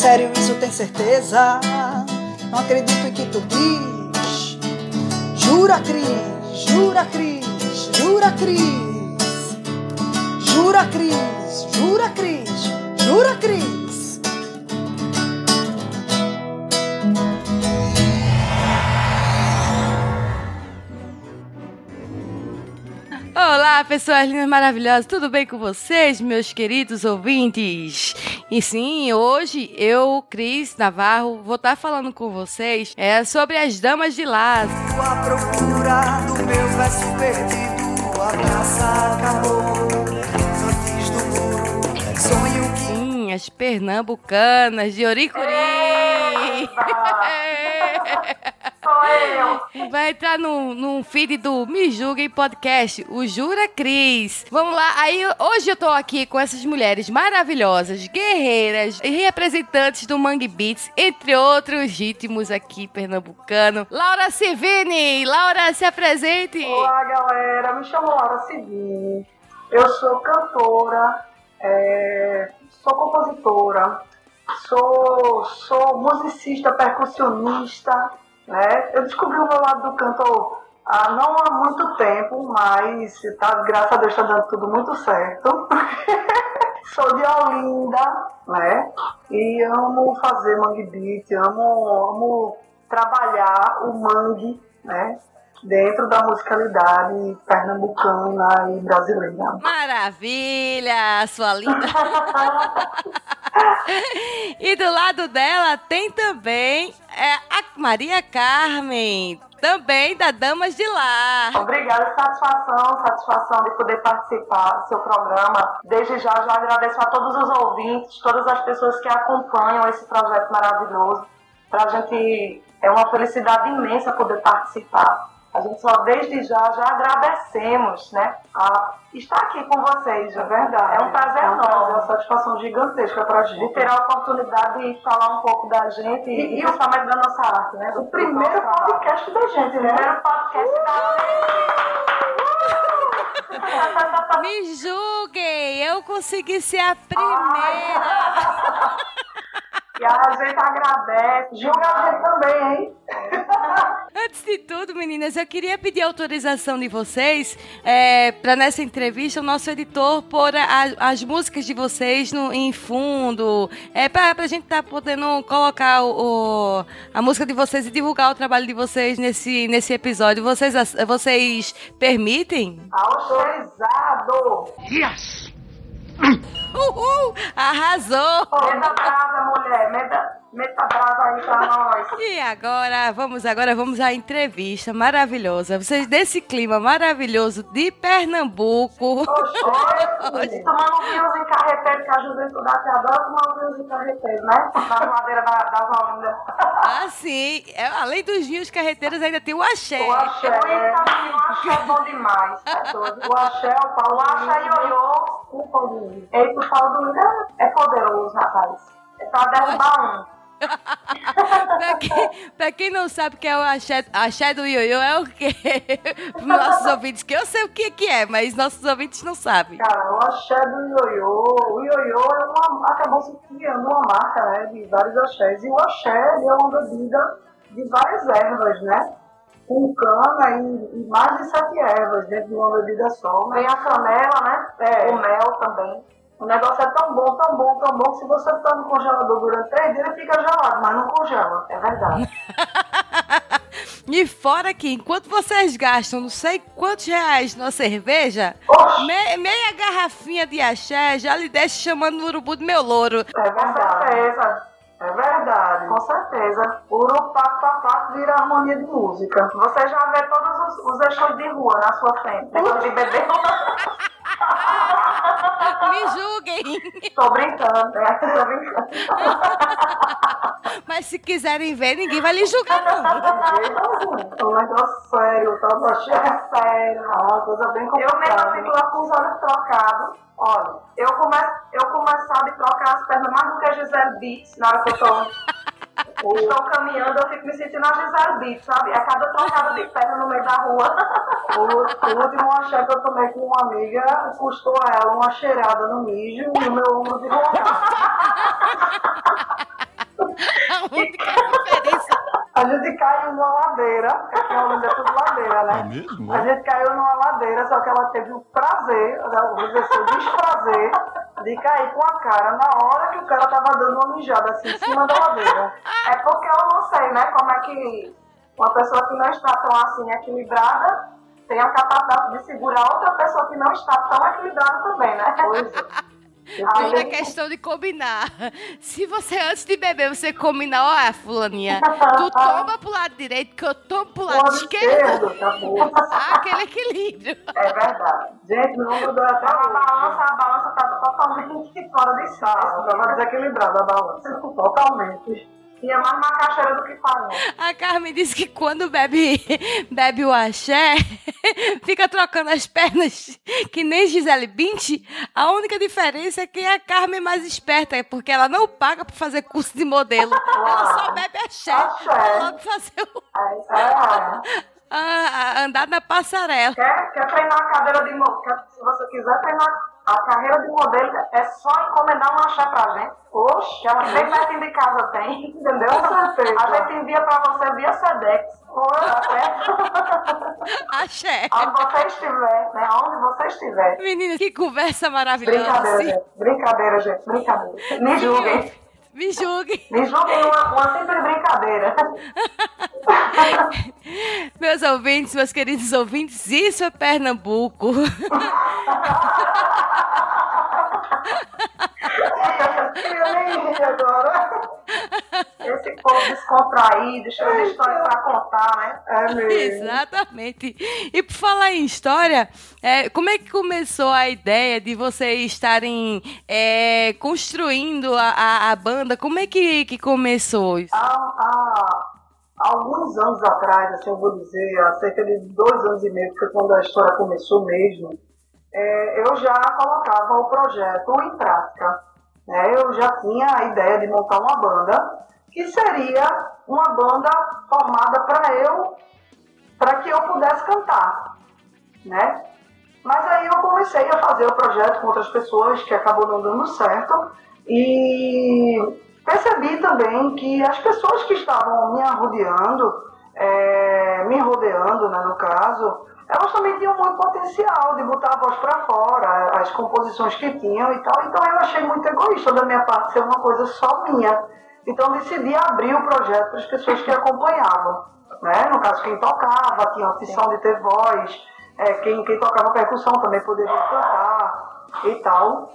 sério, isso tem certeza? Não acredito em que tu diz. Jura, Cris, jura, Cris, jura, Cris. Jura, Cris, jura, Cris, jura, Cris. Olá, pessoas lindas maravilhosas, tudo bem com vocês, meus queridos ouvintes? E sim, hoje eu, Cris Navarro, vou estar falando com vocês é, sobre as damas de lá. A procura do meu verso perdido, a praça acabou antes do muro. Sonho que Sim, as pernambucanas de Oricuri. Eu. Vai entrar no, no feed do Me Julguem Podcast, o Jura Cris. Vamos lá, aí hoje eu tô aqui com essas mulheres maravilhosas, guerreiras e representantes do Mangue Beats, entre outros ritmos aqui pernambucano. Laura Civini, Laura, se apresente. Olá, galera. Me chamo Laura Civini. Eu sou cantora, é, sou compositora, sou, sou musicista, percussionista. Né? Eu descobri o meu lado do canto há não há muito tempo, mas tá, graças a Deus está dando tudo muito certo. sou de Olinda, né? E amo fazer mangue beat, amo, amo trabalhar o mangue, né? Dentro da musicalidade pernambucana e brasileira. Maravilha, sua linda. e do lado dela tem também é, a Maria Carmen, também da Damas de Lá. Obrigada, satisfação, satisfação de poder participar do seu programa. Desde já, já agradeço a todos os ouvintes, todas as pessoas que acompanham esse projeto maravilhoso. Para a gente é uma felicidade imensa poder participar. A gente só desde já já agradecemos, né? A estar aqui com vocês, é verdade. É um prazer É um prazer, enorme uma satisfação gigantesca pra de gente. ter a oportunidade de falar um pouco da gente e, e principalmente da nossa arte, né? O primeiro podcast da gente, O né? primeiro podcast da Me julguem, eu consegui ser a primeira. E a gente agradece. Julga a gente também, hein? Antes de tudo, meninas, eu queria pedir autorização de vocês é, para nessa entrevista o nosso editor pôr a- as músicas de vocês no, em fundo, é, para a gente estar podendo colocar o, o- a música de vocês e divulgar o trabalho de vocês nesse, nesse episódio. Vocês, vocês permitem? Autorizado. Uhul! Arrasou! Meta brasa, mulher. Meta, meta brasa aí pra nós. E agora, vamos agora, vamos à entrevista maravilhosa. Vocês desse clima maravilhoso de Pernambuco. Oxe, tomando vinhos em carreteiro, que a juventude aqui adora tomar vinhos em carreteiro, né? Na madeira da, das Olindas. Ah, sim. É, além dos vinhos carreteiros, ainda tem o axé. O axé. O axé é bom demais. É doido. O axé, o pau, o axé ioiô, o pau do milho. Eita, o pau do milho é poderoso, rapaz. É pra derrubar um. Pra, quem, pra quem não sabe o que é o axé, axé do ioiô, é o quê? Para nossos ouvintes, que eu sei o que, que é, mas nossos ouvintes não sabem. Cara, o axé do ioiô. O ioiô é uma, acabou se criando uma marca, né? De vários axés. E o axé ele é uma bebida de várias ervas, né? Com cana e, e mais de sete ervas dentro de uma bebida só. Tem a canela, né? O mel também. O negócio é tão bom, tão bom, tão bom que se você tá no congelador durante três dias, ele fica gelado, mas não congela. É verdade. E fora que, enquanto vocês gastam não sei quantos reais numa cerveja, meia garrafinha de axé já lhe deixa chamando o urubu do meu louro. é verdade. É verdade. Com certeza. Papaco vira harmonia de música. Você já vê todos os, os eixos de rua na sua frente. Depois de beber. Me julguem. Tô brincando, né? Tô brincando. Mas se quiserem ver, ninguém vai lhe julgar, não. Um negócio sério, tá achando é sério, uma coisa bem complicada. Eu mesmo fico lá com os olhos trocados. Olha, eu começo, eu começava a trocar as pernas mais do que a Gisele Beats na hora que eu tô, estou caminhando, eu fico me sentindo a Gisele Beats, sabe? A cada trocada de perna no meio da rua. O, o último axé que eu tomei com uma amiga custou a ela uma cheirada no mijo e o meu ombro de A única diferença. A gente caiu numa ladeira, porque a Olinda é tudo ladeira, né? É mesmo? A gente caiu numa ladeira, só que ela teve o prazer, vou dizer assim, o desprazer de cair com a cara na hora que o cara tava dando uma mijada assim em cima da ladeira. É porque eu não sei, né, como é que uma pessoa que não está tão assim equilibrada tem a capacidade de segurar outra pessoa que não está tão equilibrada também, né? Pois é. Tudo é questão de combinar. Se você, antes de beber, você combinar, ó, fulaninha, tu toma pro lado direito, que eu tomo pro lado Lado esquerdo. Ah, aquele equilíbrio. É verdade. Gente, meu ombro dói até A balança, a balança tá totalmente fora de espaço. tava desequilibrada a balança. Totalmente. E é mais macaxeira do que farinha. A Carmen disse que quando bebe, bebe o axé, fica trocando as pernas que nem Gisele Bündchen. A única diferença é que a Carmen é mais esperta, é porque ela não paga pra fazer curso de modelo. Ela só bebe axé. Axé. Logo fazer o, É isso aí. É. a- a- andar na passarela. Quer, quer treinar a cadeira de modelo? Se você quiser treinar a carreira de modelo, é só encomendar um axé pra gente. Oxe, ela bem pertinho de casa tem, entendeu? A gente envia pra você via Sedex. Tá? Axé. Onde você estiver, né? Onde você estiver. Menina, que conversa maravilhosa. Brincadeira, gente. Brincadeira, gente. Brincadeira. Me julguem. Me julguem. Me julguem uma, uma simples brincadeira. Meus ouvintes, meus queridos ouvintes, isso é Pernambuco. Eu nem ri agora. Esse povo descontraído, cheio de história pra contar, né? É mesmo. Exatamente. E por falar em história, é, como é que começou a ideia de vocês estarem é, construindo a, a, a banda? Como é que, que começou isso? Há, há alguns anos atrás, assim, eu vou dizer, há cerca de dois anos e meio, que foi quando a história começou mesmo, é, eu já colocava o projeto em prática. né? Eu já tinha a ideia de montar uma banda, que seria uma banda formada para eu, para que eu pudesse cantar, né? Mas aí eu comecei a fazer o projeto com outras pessoas, que acabou não dando certo, e percebi também que as pessoas que estavam me arrodeando, é, me rodeando, né, no caso, elas também tinham muito potencial de botar a voz para fora, as composições que tinham e tal. Então eu achei muito egoísta da minha parte ser uma coisa só minha. Então decidi abrir o projeto para as pessoas que acompanhavam. Né? No caso, quem tocava, tinha a opção de ter voz, é, quem, quem tocava percussão também poderia cantar e tal.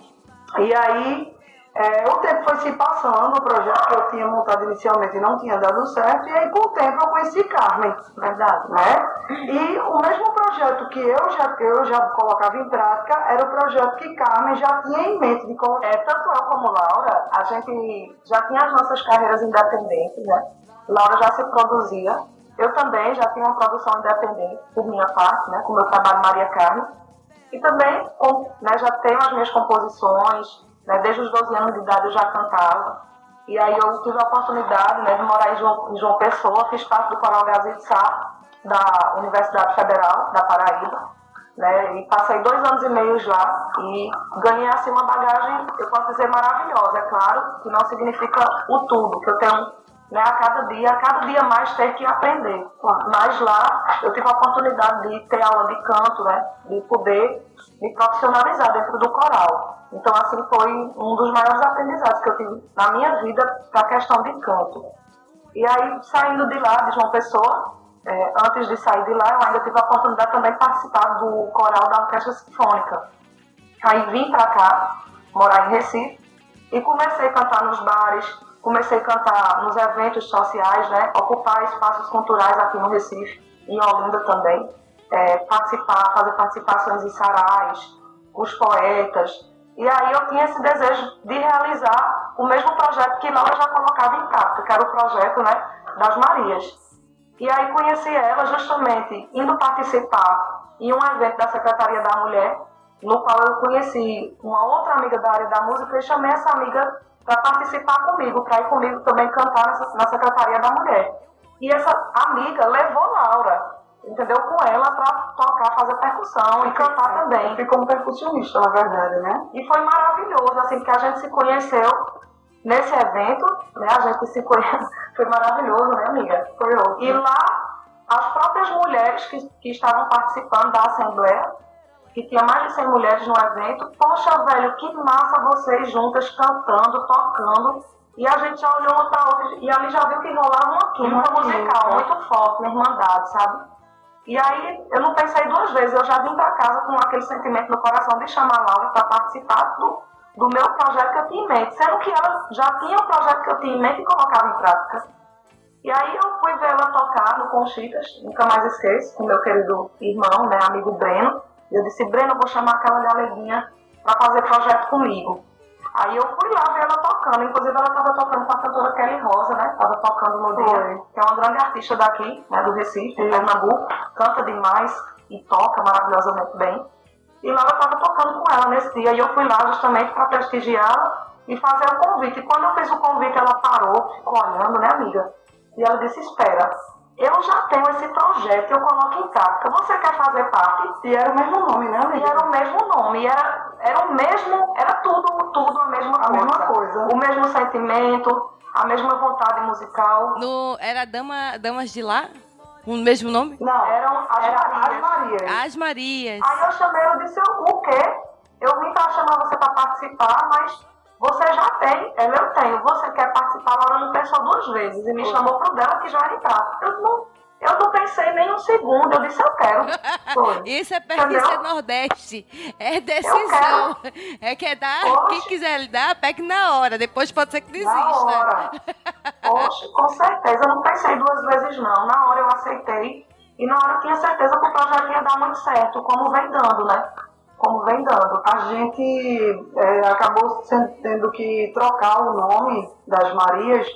E aí é, o tempo foi se passando, o projeto que eu tinha montado inicialmente não tinha dado certo, e aí com o tempo eu conheci Carmen, verdade, né? E o mesmo projeto que eu já, eu já colocava em prática era o projeto que Carmen já tinha em mente de colocar. É, tanto eu como Laura, a gente já tinha as nossas carreiras independentes, né? Laura já se produzia. Eu também já tinha uma produção independente, por minha parte, né? Com o meu trabalho Maria Carmen. E também né, já tenho as minhas composições, né? Desde os 12 anos de idade eu já cantava. E aí eu tive a oportunidade né, de morar em João, em João Pessoa, fiz parte do Coral Gazeta Sá, da Universidade Federal da Paraíba né? E passei dois anos e meio lá e ganhei assim uma bagagem, eu posso dizer maravilhosa, é claro, que não significa o tudo, que eu tenho né, a cada dia, a cada dia mais ter que aprender. Mas lá eu tive a oportunidade de ter aula de canto, né? De poder me profissionalizar dentro do coral. Então assim foi um dos maiores aprendizados que eu tive na minha vida para a questão de canto. E aí saindo de lá, de João Pessoa, é, antes de sair de lá, eu ainda tive a oportunidade também de participar do coral da Orquestra Sinfônica. Aí vim para cá, morar em Recife, e comecei a cantar nos bares, comecei a cantar nos eventos sociais, né? ocupar espaços culturais aqui no Recife, em Olinda também, é, participar, fazer participações em sarais, os poetas. E aí eu tinha esse desejo de realizar o mesmo projeto que Laura já colocava em prática, que era o projeto né, das Marias. E aí conheci ela justamente indo participar em um evento da Secretaria da Mulher, no qual eu conheci uma outra amiga da área da música e chamei essa amiga para participar comigo, para ir comigo também cantar na Secretaria da Mulher. E essa amiga levou Laura, entendeu? Com ela para tocar, fazer percussão e cantar também. Fui como percussionista, na verdade, né? E foi maravilhoso, assim, porque a gente se conheceu nesse evento, né, a gente se conhece, foi maravilhoso, né, amiga? Foi ótimo. E lá, as próprias mulheres que, que estavam participando da Assembleia, que tinha mais de 100 mulheres no evento, poxa, velho, que massa vocês juntas cantando, tocando, e a gente já olhou uma pra outra, e ali já viu que rolava uma química musical muito forte, uma irmandade, sabe? E aí eu não pensei duas vezes, eu já vim para casa com aquele sentimento no coração de chamar a Laura para participar do, do meu projeto que eu tinha em mente, sendo que ela já tinha o projeto que eu tinha em mente e colocava em prática. E aí eu fui ver ela tocar no Conchitas, nunca mais esqueço, com meu querido irmão, né, amigo Breno. E eu disse, Breno, eu vou chamar aquela galeguinha para fazer projeto comigo. Aí eu fui lá ver ela tocando, inclusive ela estava tocando com a cantora Kelly Rosa, né? Estava tocando no dia, que é uma grande artista daqui, né, do Recife, de Pernambuco, canta demais e toca maravilhosamente bem. E lá eu estava tocando com ela nesse dia, e eu fui lá justamente para prestigiá-la e fazer o convite. E quando eu fiz o convite, ela parou, ficou olhando, né, amiga? E ela disse: Espera, eu já tenho esse projeto, eu coloco em prática. Você quer fazer parte? E era o mesmo nome, né, amiga? E era o mesmo nome, era, era o mesmo, era tudo, tudo a mesma a coisa. mesma coisa. O mesmo sentimento, a mesma vontade musical. No, era Dama, Damas de Lá? O mesmo nome? Não, eram as Era Marias. as Marias. As Marias. Aí eu chamei, eu disse, o quê? Eu vim para chamar você para participar, mas você já tem, ela eu tenho. Você quer participar? Laura não pensou duas vezes e me chamou pro dela que já era prática. Eu não, eu não pensei nem um segundo, eu disse, eu quero. Foi. Isso é pesquisa Entendeu? Nordeste. É decisão. É que é dar, Poxa. quem quiser lhe dar, pegue na hora. Depois pode ser que Na desista. hora. Poxa, com certeza. Eu não pensei duas vezes, não. Na hora eu aceitei. E na hora eu tinha certeza que o projeto ia dar muito certo, como vem dando, né? Como vem dando. A gente é, acabou sendo- tendo que trocar o nome das Marias,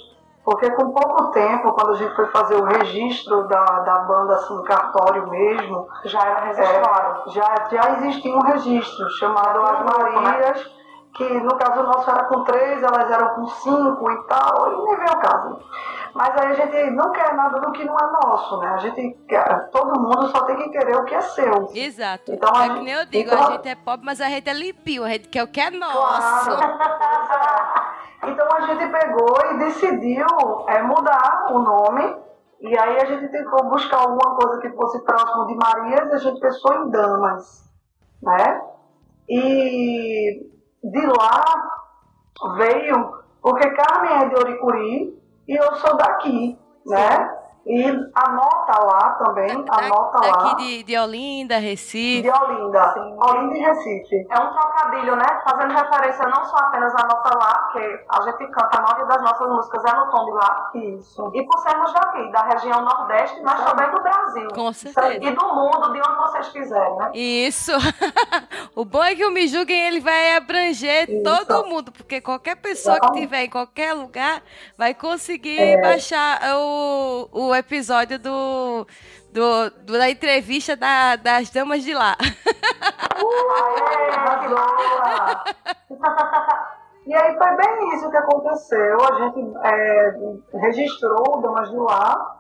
porque com pouco tempo, quando a gente foi fazer o registro da, da banda assim, no cartório mesmo, Já era registrado. É, já, já existia um registro chamado As Marias, que no caso nosso era com três, elas eram com cinco e tal, e nem veio o caso. Mas aí a gente não quer nada do que não é nosso, né? A gente quer, todo mundo só tem que querer o que é seu. Exato. Então, a é que gente- nem eu digo, então- a gente é pobre, mas a gente é limpinho. A gente quer o que é nosso. Claro. Então a gente pegou e decidiu é, mudar o nome. E aí a gente tentou buscar alguma coisa que fosse próximo de Marias, a gente pensou em Damas, né? E de lá veio, porque Carmen é de Oricuri e eu sou daqui, né? E anota lá também, Da- anota lá, Daqui de, de Olinda, Recife. de Olinda, Olinda e Recife. É um trocadilho, né? Fazendo referência não só apenas à nota lá, porque a gente canta a maioria das nossas músicas é no tom de lá, Isso. e por sermos daqui, da região Nordeste, mas também do Brasil. Com certeza. E do mundo, de onde vocês quiserem, né? Isso. o bom é que o Me Julguem ele vai abranger Isso. todo mundo, porque qualquer pessoa que estiver em qualquer lugar vai conseguir É. baixar o, o episódio do, do, do- da entrevista da- das damas de lá. E aí foi bem isso que aconteceu. A gente é, registrou Damas de Lá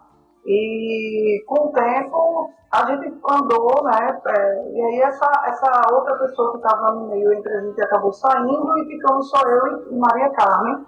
e com o tempo a gente andou, né? é, e aí essa, essa outra pessoa que estava no meio entre a gente acabou saindo e ficamos só eu e Maria Carmen.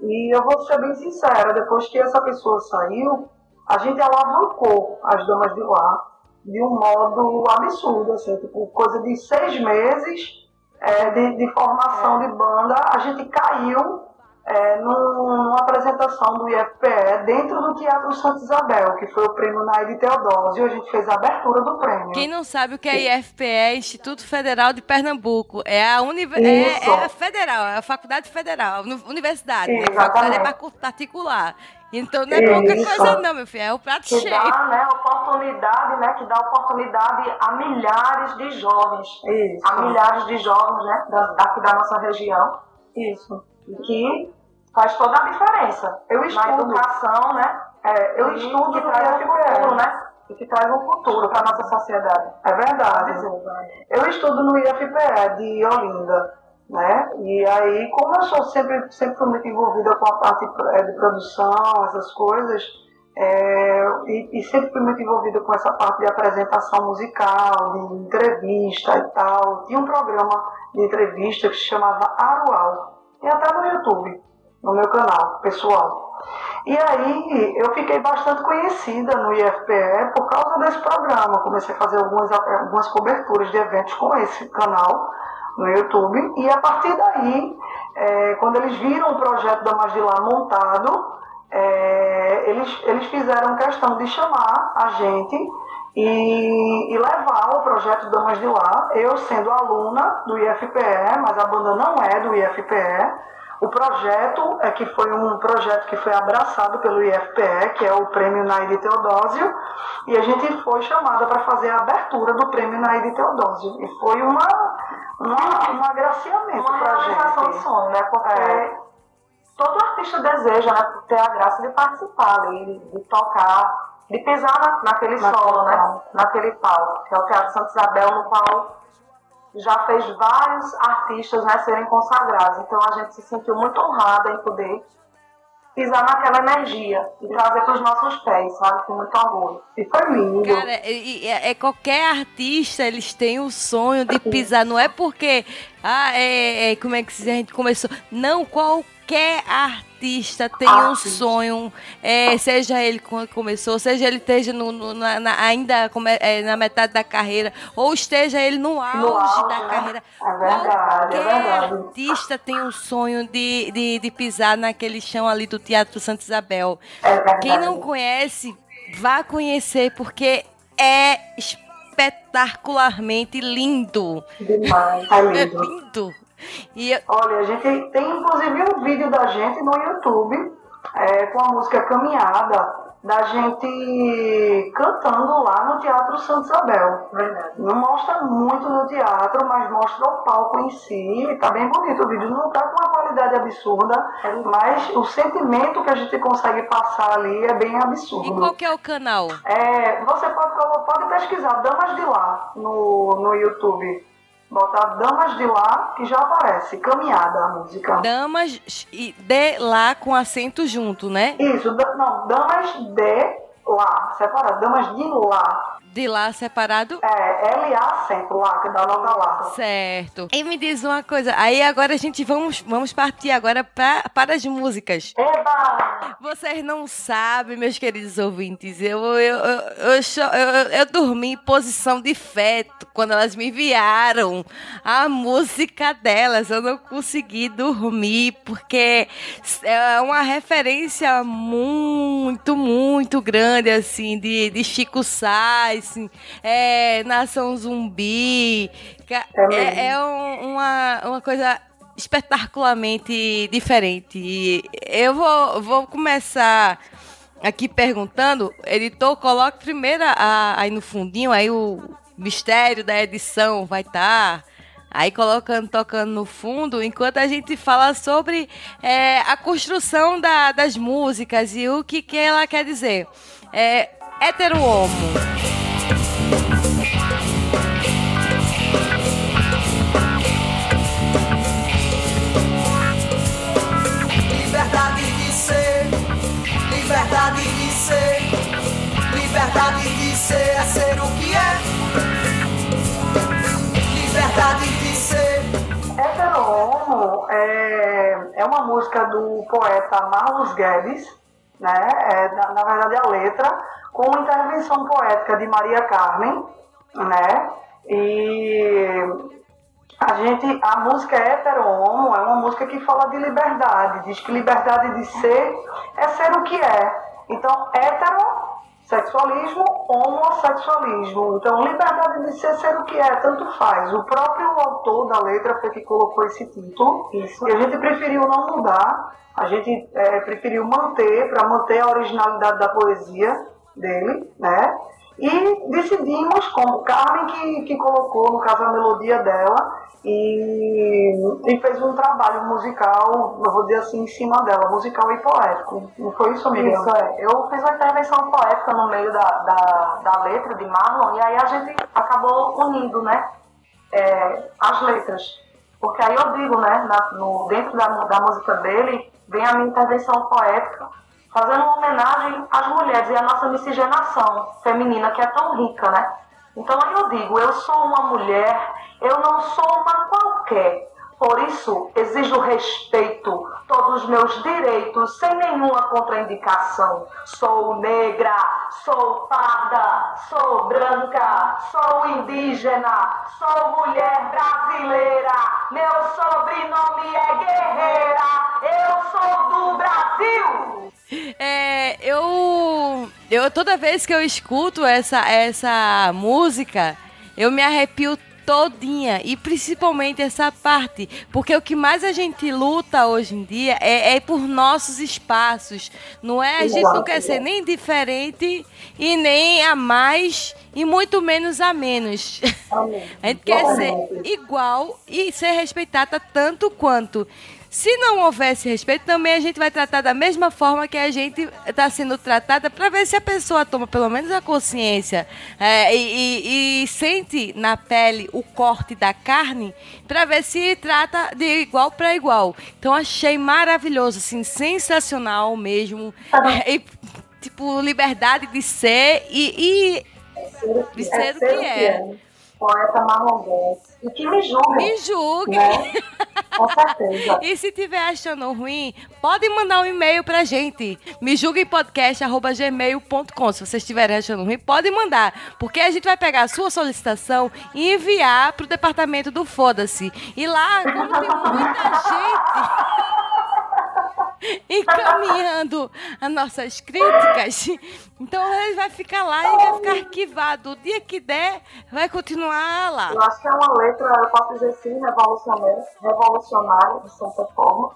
E eu vou ser bem sincera, depois que essa pessoa saiu, a gente alavancou as Damas de Lá de um modo absurdo, assim, tipo, coisa de seis meses é, de, de formação de banda, a gente caiu é, num- numa apresentação do IFPE dentro do Teatro Santa Isabel, que foi o prêmio Naide Teodósio, e a gente fez a abertura do prêmio. Quem não sabe o que é IFPE, é Instituto Federal de Pernambuco. É a, univer... é, é a federal, é a faculdade federal, uni- universidade. né? Exatamente. Faculdade é par- particular. Então não é pouca Isso. coisa não, meu filho. É o prato Que cheio. dá, né, oportunidade, né, que dá oportunidade a milhares de jovens, Isso. a milhares de jovens, né, da- daqui da nossa região, Isso. que faz toda a diferença. Eu Na estudo. educação, né, É, eu e estudo que traz um futuro, né, e que traz um futuro para nossa sociedade. É verdade. Eu estudo no IFPE de Olinda, né? E aí, como eu sou sempre, sempre fui muito envolvida com a parte eh, de produção, essas coisas, é, e, e sempre fui muito envolvida com essa parte de apresentação musical, de entrevista e tal. Tinha um programa de entrevista que se chamava Arual, e até no YouTube. no meu canal pessoal. E aí eu fiquei bastante conhecida no IFPE por causa desse programa. Comecei a fazer algumas, algumas coberturas de eventos com esse canal no YouTube. E a partir daí, é, quando eles viram o projeto da Mais de Lá montado, é, eles, eles fizeram questão de chamar a gente e, e, levar o projeto Damas de Lá, eu sendo aluna do IFPE, mas a banda não é do IFPE, o projeto é que foi um projeto que foi abraçado pelo IFPE, que é o Prêmio Naide Teodósio, e a gente foi chamada para fazer a abertura do Prêmio Naide Teodósio. E foi uma, uma, um agraciamento para a gente. Uma de sonho, né? Porque é. todo artista deseja né, ter a graça de participar ali, de tocar, de pisar na, naquele solo, né? Naquele palco, que é o Teatro Santa Isabel, no qual já fez vários artistas né, serem consagrados. Então a gente se sentiu muito honrada em poder pisar naquela energia e trazer para os nossos pés, sabe? Com muito orgulho. E foi lindo. Cara, é, é, qualquer artista, eles têm o sonho de pisar. Não é porque, ah, é, é como é que a gente começou. Não, qualquer artista tem um sonho, é, seja ele quando começou, seja ele esteja no, no, na, na, ainda é, na metade da carreira, ou esteja ele no auge, no auge da né? carreira. É verdade, é verdade. artista tem um sonho de, de, de, pisar naquele chão ali do Teatro Santa Isabel. É Quem não conhece, vá conhecer, porque é espetacularmente lindo. Demais, é lindo. É lindo. E... Olha, a gente tem inclusive um vídeo da gente no YouTube é, com a música Caminhada, da gente cantando lá no Teatro Santa Isabel. Verdade. Não mostra muito no teatro, mas mostra o palco em si. Tá bem bonito o vídeo. Não tá com uma qualidade absurda, mas o sentimento que a gente consegue passar ali é bem absurdo. E qual que é o canal? É, você pode, pode pesquisar Damas de Lá no, no YouTube botar Damas de Lá, que já aparece, caminhada a música. Damas de Lá com acento junto, né? Isso, não, Damas de Lá, separado, Damas de Lá de lá separado? É, LA sempre, lá, que dá nota lá. Certo. E me diz uma coisa, aí agora a gente vamos, vamos partir agora pra, para as músicas. Eba! Vocês não sabem, meus queridos ouvintes, eu, eu, eu, eu, eu, eu dormi em posição de feto quando elas me enviaram a música delas. Eu não consegui dormir, porque é uma referência muito, muito grande, assim, de, de Chico Sainz, assim, é, Nação Zumbi. É, é um, uma, uma coisa espetacularmente diferente. Eu vou, vou começar aqui perguntando, editor, coloque primeiro a, aí no fundinho, aí o mistério da edição vai estar. Tá, aí colocando, tocando no fundo, enquanto a gente fala sobre é, a construção da, das músicas e o que, que ela quer dizer. É, hetero-homo. Liberdade liberdade de ser é ser o que é. Liberdade de ser. Heterohomo é, é uma música do poeta Marlos Guedes, né? É, na, na verdade a letra, com intervenção poética de Maria Carmen, né? E a gente, a música hetero-homo é uma música que fala de liberdade, diz que liberdade de ser é ser o que é. Então, heterossexualismo, homossexualismo. Então, liberdade de ser ser o que é, tanto faz. O próprio autor da letra foi que colocou esse título. Isso. E a gente preferiu não mudar, a gente é, preferiu manter, para manter a originalidade da poesia dele, né? E decidimos, como Carmen que, que colocou, no caso, a melodia dela, e, e, fez um trabalho musical, eu vou dizer assim, em cima dela, musical e poético. Não foi isso, Miriam? Isso, é. Eu fiz uma intervenção poética no meio da, da, da letra de Marlon, e aí a gente acabou unindo, né, é, as letras. Porque aí eu digo, né, na, no, dentro da, da música dele, vem a minha intervenção poética, fazendo uma homenagem às mulheres e à nossa miscigenação feminina, que é tão rica, né? Então aí eu digo, eu sou uma mulher eu não sou uma qualquer, Por isso, exijo respeito, todos os meus direitos, sem nenhuma contraindicação. Sou negra, sou parda, sou branca, sou indígena, sou mulher brasileira. Meu sobrenome é eu, toda vez que eu escuto essa essa música, eu me arrepio todinha e principalmente essa parte, porque o que mais a gente luta hoje em dia é, é por nossos espaços, não é? A gente não quer ser nem diferente e nem a mais e muito menos a menos. A gente quer ser igual e ser respeitada tanto quanto. Se não houvesse respeito, também a gente vai tratar da mesma forma que a gente está sendo tratada para ver se a pessoa toma pelo menos a consciência é, e, e, e, sente na pele o corte da carne para ver se trata de igual para igual. Então achei maravilhoso, assim, sensacional mesmo. É, e, tipo, liberdade de ser e, e de ser o que é poeta marronguense. E que me julgue. Me julgue. Né? Com certeza. e se tiver achando ruim, pode mandar um e-mail pra gente. Me julguempodcast.gmail.com. Se vocês estiverem achando ruim, pode mandar. Porque a gente vai pegar a sua solicitação e enviar pro departamento do Foda-se. E lá, como tem muita gente. encaminhando as nossas críticas. Então ele vai ficar lá e vai ficar arquivado. O dia que der, vai continuar lá. Eu acho que é uma letra, eu posso dizer assim, revolucionária, revolucionária, de certa forma,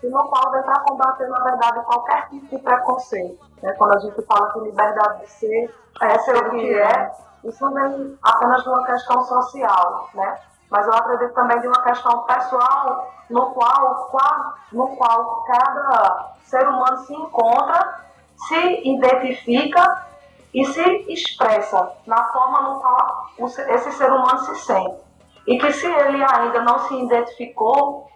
que não pode entrar combater, na verdade, qualquer tipo de preconceito. Né? Quando a gente fala que liberdade de ser é ser o que é, isso não vem apenas uma questão social, né? Mas eu acredito também de uma questão pessoal no qual, no qual cada ser humano se encontra, se identifica e se expressa na forma no qual esse ser humano se sente. E que se ele ainda não se identificou,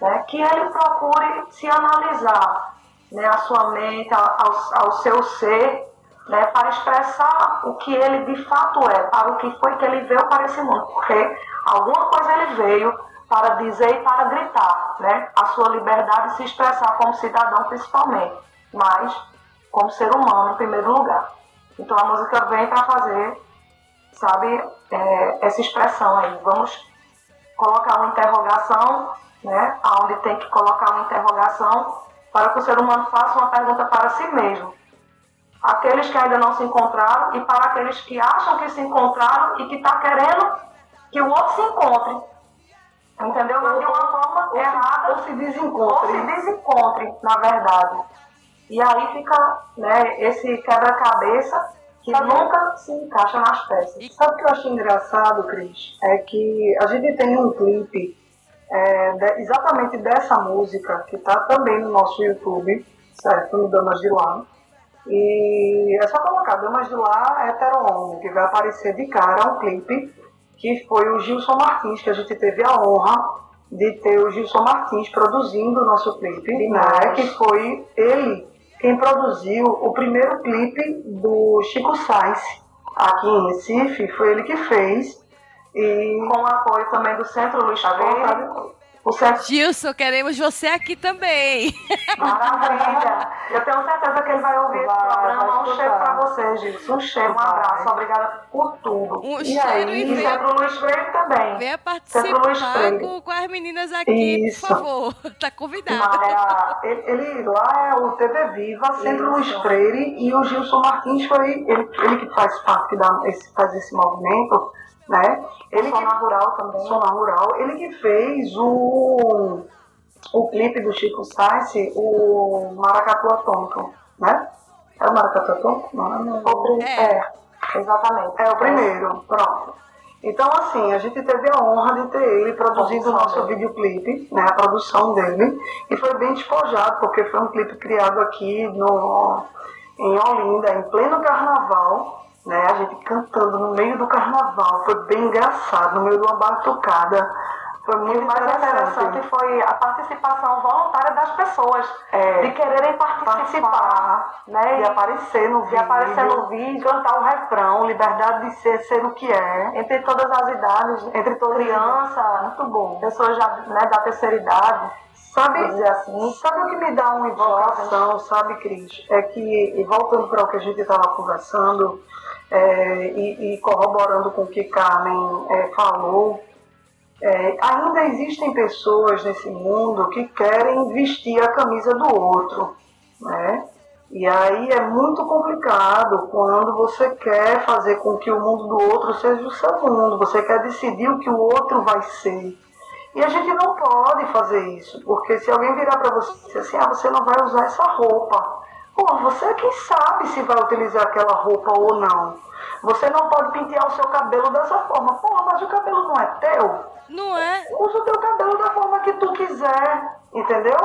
né, que ele procure se analisar né, a sua mente, ao, ao seu ser, né, para expressar o que ele de fato é, para o que foi que ele veio para esse mundo. Porque alguma coisa ele veio para dizer e para gritar, né? A sua liberdade de se expressar como cidadão principalmente, mas como ser humano em primeiro lugar. Então a música vem para fazer, sabe, é, essa expressão aí. Vamos colocar uma interrogação, né? Onde tem que colocar uma interrogação para que o ser humano faça uma pergunta para si mesmo. Aqueles que ainda não se encontraram e para aqueles que acham que se encontraram e que está querendo que o outro se encontre Entendeu? Mas de uma forma ou errada. Se, ou se desencontre. Ou se desencontre, na verdade. E aí fica né, esse quebra-cabeça que Sabe? nunca se encaixa nas peças. Sabe o que eu achei engraçado, Cris? É que a gente tem um clipe é, de, exatamente dessa música, que está também no nosso YouTube, certo? No Damas de Lá. E é só colocar Damas de Lá Hetero que vai aparecer de cara um clipe que foi o Gilson Martins, que a gente teve a honra de ter o Gilson Martins produzindo o nosso clipe, né? Que foi ele quem produziu o primeiro clipe do Chico Sainz aqui em Recife, foi ele que fez. E com o apoio também do Centro Luiz Freire o certo... Gilson, queremos você aqui também. Maravilha. Eu tenho certeza que ele vai ouvir vai, esse programa. Um cheiro pra você, Gilson. Um cheiro, um abraço. Obrigada por tudo. Um e cheiro aí, e Centro Luiz Freire também. Venha participar com, com as meninas aqui, Isso. por favor. Tá convidado. É ele, ele, lá é o TV Viva, Centro Luiz Freire, e o Gilson Martins foi ele, ele que faz parte da, esse, faz esse movimento né? Ele Sona que, Rural também. Sona Rural. Ele que fez o, o clipe do Chico Sainz, o Maracatu Atômico, né? É o Maracatu Atômico? Não, não. O, é. é, exatamente. É o primeiro, pronto. Então, assim, a gente teve a honra de ter ele produzindo o nosso videoclipe, né, a produção dele, e foi bem despojado, porque foi um clipe criado aqui no, em Olinda, em pleno carnaval, né? A gente cantando no meio do carnaval, foi bem engraçado, no meio de uma batucada. Foi muito mais interessante foi a participação voluntária das pessoas, é, de quererem participar, né? De aparecer no vídeo. De aparecer no vídeo. Cantar o refrão, liberdade de ser, ser o que é. Entre todas as idades, entre todas criança, muito bom. pessoas já né, da terceira idade. Sabe, assim, sabe o que me dá uma invocação, sabe, Cris? É que, e voltando para o que a gente estava conversando, é, e, e, corroborando com o que Carmen é, falou, é, ainda existem pessoas nesse mundo que querem vestir a camisa do outro, né? E aí é muito complicado quando você quer fazer com que o mundo do outro seja o seu mundo, você quer decidir o que o outro vai ser. E a gente não pode fazer isso, porque se alguém virar para você e dizer assim, ah, você não vai usar essa roupa, Pô, você é quem sabe se vai utilizar aquela roupa ou não. Você não pode pentear o seu cabelo dessa forma. Pô, mas o cabelo não é teu. Não é? Usa o teu cabelo da forma que tu quiser, entendeu?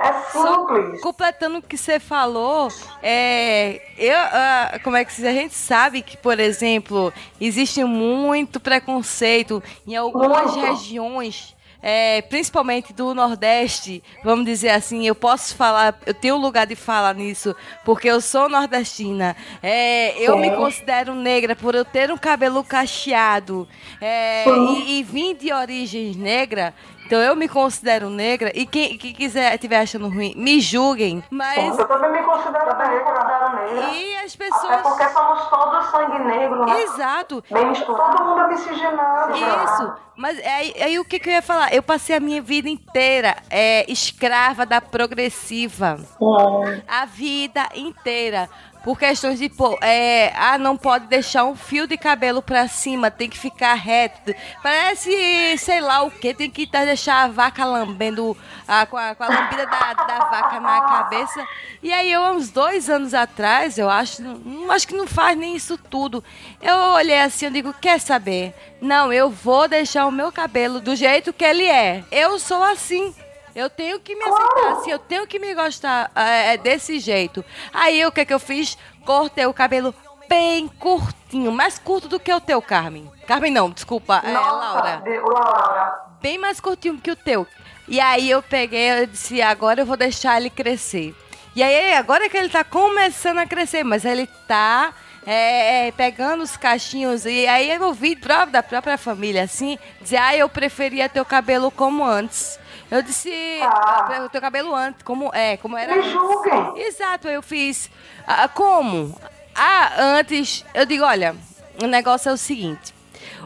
É simples. Só completando o que você falou, é, eu, uh, como é que a gente sabe que, por exemplo, existe muito preconceito em algumas muito. regiões é, principalmente do Nordeste, vamos dizer assim, eu posso falar, eu tenho lugar de falar nisso, porque eu sou nordestina. É, eu me considero negra por eu ter um cabelo cacheado é, e, e vim de origem negra. Então eu me considero negra e quem, quem quiser estiver achando ruim, me julguem. Mas. Eu também me considero negra. negra. E as pessoas. Até porque somos todos sangue negro, né? Exato. Bem misturado. Todo mundo é miscigenado. Isso. Mas aí, aí, o que, que, eu ia falar? Eu passei a minha vida inteira é, escrava da progressiva. Hum. A vida inteira por questões de pô, é, ah, não pode deixar um fio de cabelo para cima, tem que ficar reto. Parece, sei lá o que, tem que deixar a vaca lambendo a, com, a, com a lambida da, da vaca na cabeça. E aí eu, uns dois anos atrás, eu acho, não, acho que não faz nem isso tudo. Eu olhei assim, eu digo, quer saber? Não, eu vou deixar o meu cabelo do jeito que ele é. Eu sou assim. Eu tenho que me aceitar assim, eu tenho que me gostar é, é, desse jeito. Aí o que que eu fiz? Cortei o cabelo bem curtinho, mais curto do que o teu, Carmen. Carmen não, desculpa, é, Nossa, é Laura. De, Laura. Bem mais curtinho que o teu. E aí eu peguei, eu disse, agora eu vou deixar ele crescer. E aí agora que ele tá começando a crescer, mas ele tá é, é, pegando os cachinhos. E aí eu ouvi da própria família assim, dizer, ah, eu preferia ter o cabelo como antes. Eu disse, ah. o teu cabelo antes, como é, como era. Me julguem. Exato, eu fiz. Ah, como? Ah, antes, eu digo, olha, o negócio é o seguinte.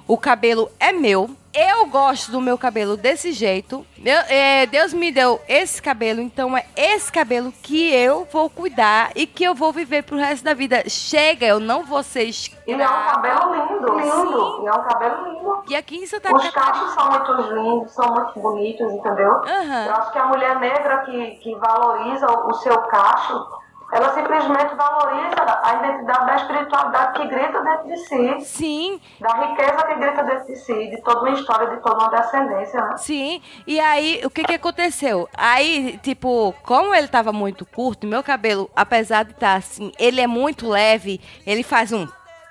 O cabelo é meu, eu gosto do meu cabelo desse jeito. É, Deus me deu esse cabelo, então é esse cabelo que eu vou cuidar e que eu vou viver pro resto da vida. Chega, eu não vou ser escrava. E é um cabelo lindo, lindo. Sim. E é um cabelo lindo. E aqui em Santa Os cachos são muito lindos, são muito bonitos, entendeu? Uhum. Eu acho que a mulher negra que, que valoriza o seu cacho ela simplesmente valoriza a identidade da espiritualidade que grita dentro de si. Sim. Da riqueza que grita dentro de si, de toda uma história, de toda uma descendência, né? Sim. E aí, o que que aconteceu? Aí, tipo, como ele tava muito curto, meu cabelo, apesar de estar tá assim, ele é muito leve, ele faz um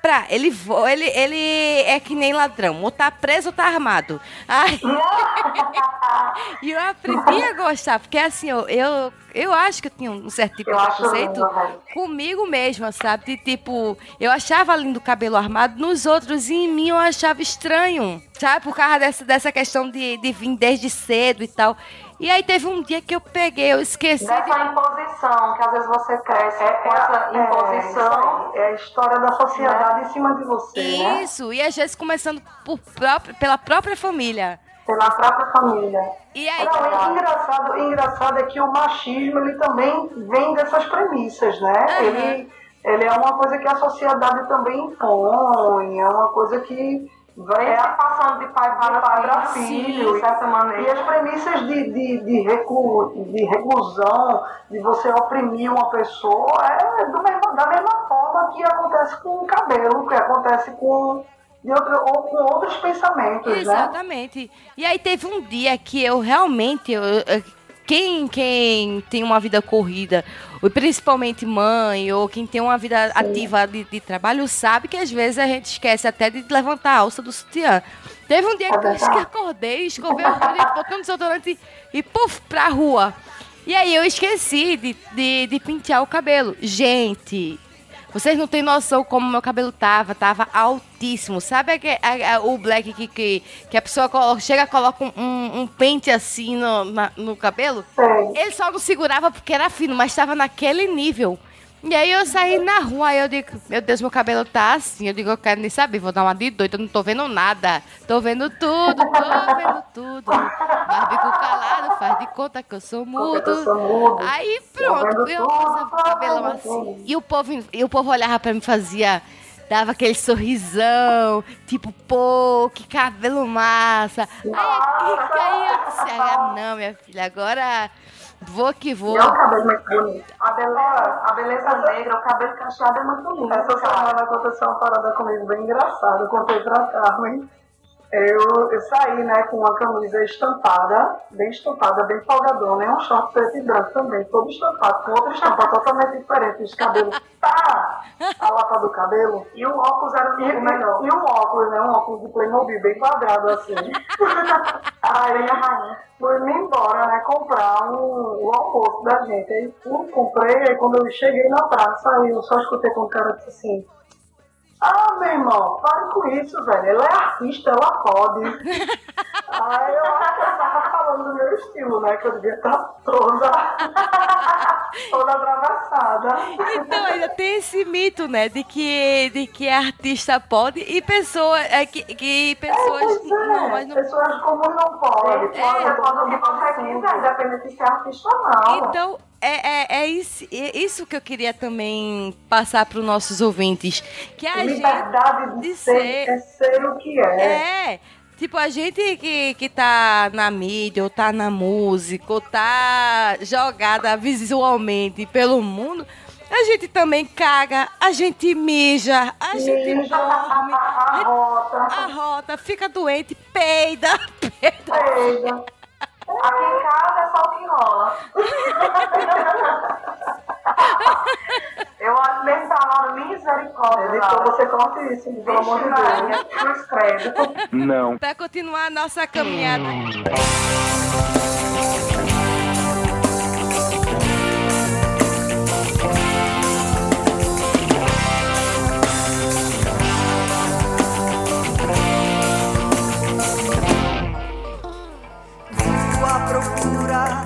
pra. Ele, ele, ele é que nem ladrão. Ou tá preso ou tá armado. Ai. e eu aprendi a gostar, porque assim, eu, eu, eu acho que eu tinha um certo tipo eu de preconceito comigo mesma, sabe? De tipo, eu achava lindo o cabelo armado nos outros e em mim eu achava estranho, sabe? Por causa dessa, dessa questão de, de vir desde cedo e tal. E aí teve um dia que eu peguei, eu esqueci. Dessa de... imposição, que às vezes você cresce é, com essa é, imposição. É, é, a história da sociedade né? em cima de você. Né? Isso, né? e às vezes começando por próprio, pela própria família. Pela própria família. E aí, Não, é engraçado, engraçado é que o machismo ele também vem dessas premissas, né? Uhum. Ele, ele é uma coisa que a sociedade também impõe, é uma coisa que vai é, passando de pai para, pai para filho, de certa maneira. E as premissas de, de, de, recu, de reclusão, de você oprimir uma pessoa, é mesmo, da mesma forma que acontece com o cabelo, que acontece com. Outro, ou com outros pensamentos, né? Exatamente. Né? E aí teve um dia que eu realmente. Eu, quem, quem tem uma vida corrida principalmente mãe ou quem tem uma vida Sim. ativa de, de, trabalho, sabe que às vezes a gente esquece até de levantar a alça do sutiã. Teve um dia que eu acordei, escovei o olho, botando desodorante e, e puf, pra rua. E aí eu esqueci de, de, de pentear o cabelo. Gente, vocês não têm noção como meu cabelo tava. Tava altíssimo. Sabe a, a, o black que, que, que, a pessoa coloca, chega e coloca um, um, pente assim no, na, no cabelo? Sim. Ele só não segurava porque era fino, mas estava naquele nível. E aí eu saí na rua, aí eu digo, meu Deus, meu cabelo tá assim. Eu digo, eu quero nem saber, vou dar uma de doida, eu não tô vendo nada. Tô vendo tudo, tô vendo tudo. Barbico calado, faz de conta que eu sou mudo. Aí pronto, eu passava o cabelo assim. E o povo, e o povo olhava pra mim e fazia dava aquele sorrisão, tipo, pô, que cabelo massa. Aí, aí eu disse, ah, não, minha filha, agora Vou que vou. É um cabelo muito bonito. A beleza, a beleza negra, o cabelo cacheado é muito lindo. Essa semana aconteceu uma parada comigo bem engraçada. Eu contei pra Carmen eu, eu saí, né, com uma camisa estampada, bem estampada, bem folgadona, e um short preto e branco também, todo estampado, com outra estampa totalmente diferente, os cabelos, tá, a lapa do cabelo, e o óculos era e, o melhor. E um óculos, né, um óculos de Playmobil, bem quadrado assim. Aí, fui me embora, né, comprar um, o almoço da gente, aí fui, comprei, aí quando eu cheguei na praça, aí eu só escutei com o cara disse assim, ah, meu irmão, pare com isso, velho. Ela é artista, ela pode. Aí eu acho que ela tava falando do meu estilo, né? Que eu devia estar toda. toda atravessada. Então, ainda tem esse mito, né? De que, de que artista pode e pessoa, é, que, que pessoas. É, é. Não, mas não... Pessoas comuns não podem. É, pode, pode o que você quiser, independente de ser artista ou não. Então, é, é, é, isso, é isso que eu queria também passar para os nossos ouvintes. Que a Liberdade gente de ser, ser, é ser o que é. É. Tipo, a gente que, que tá na mídia, ou tá na música, ou tá jogada visualmente pelo mundo, a gente também caga, a gente mija, a gente dorme, arrota. arrota, fica doente, peida, peida. peida. Aqui em casa é só o que rola. Eu acho mesmo salário misericórdia. Então você conta isso, pelo amor de Deus. Cruz credo. Não. Para continuar a nossa caminhada.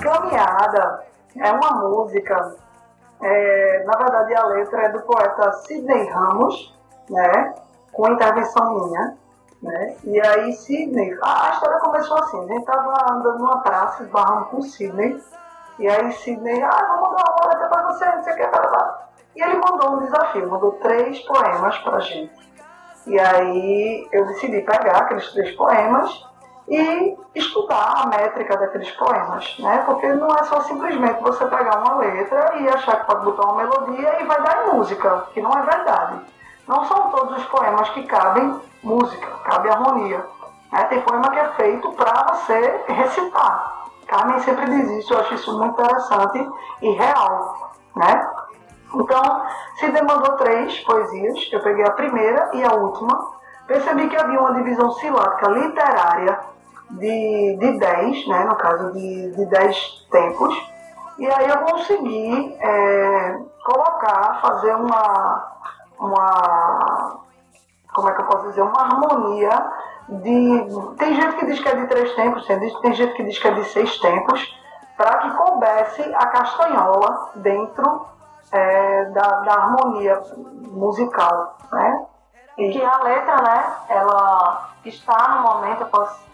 Caminhada é uma música, é, na verdade a letra é do poeta Sidney Ramos, né, com intervenção minha. Né? E aí Sidney, a, história começou assim, a gente tava andando numa praça, esbarrando com Sidney, e aí Sidney, ah, vou mandar uma letra pra você, não sei o que, blá, E ele mandou um desafio, mandou três poemas pra gente. E aí eu decidi pegar aqueles três poemas e estudar a métrica daqueles poemas, né? Porque não é só simplesmente você pegar uma letra e achar que pode botar uma melodia e vai dar em música, que não é verdade. Não são todos os poemas que cabem música, cabe harmonia. Né? Tem poema que é feito para você recitar. Carmen sempre diz isso, eu acho isso muito interessante e real, né? Então, se demandou três poesias, eu peguei a primeira e a última, percebi que havia uma divisão silábica literária de, de 10, né, no caso de, de 10 tempos, e aí eu consegui é, colocar, fazer uma, uma, como é que eu posso dizer, uma harmonia de, tem gente que diz que é de três tempos, tem gente que diz que é de seis tempos, para que coubesse a castanhola dentro é, da, da, harmonia musical, né? E que a letra, né, ela está no momento, eu posso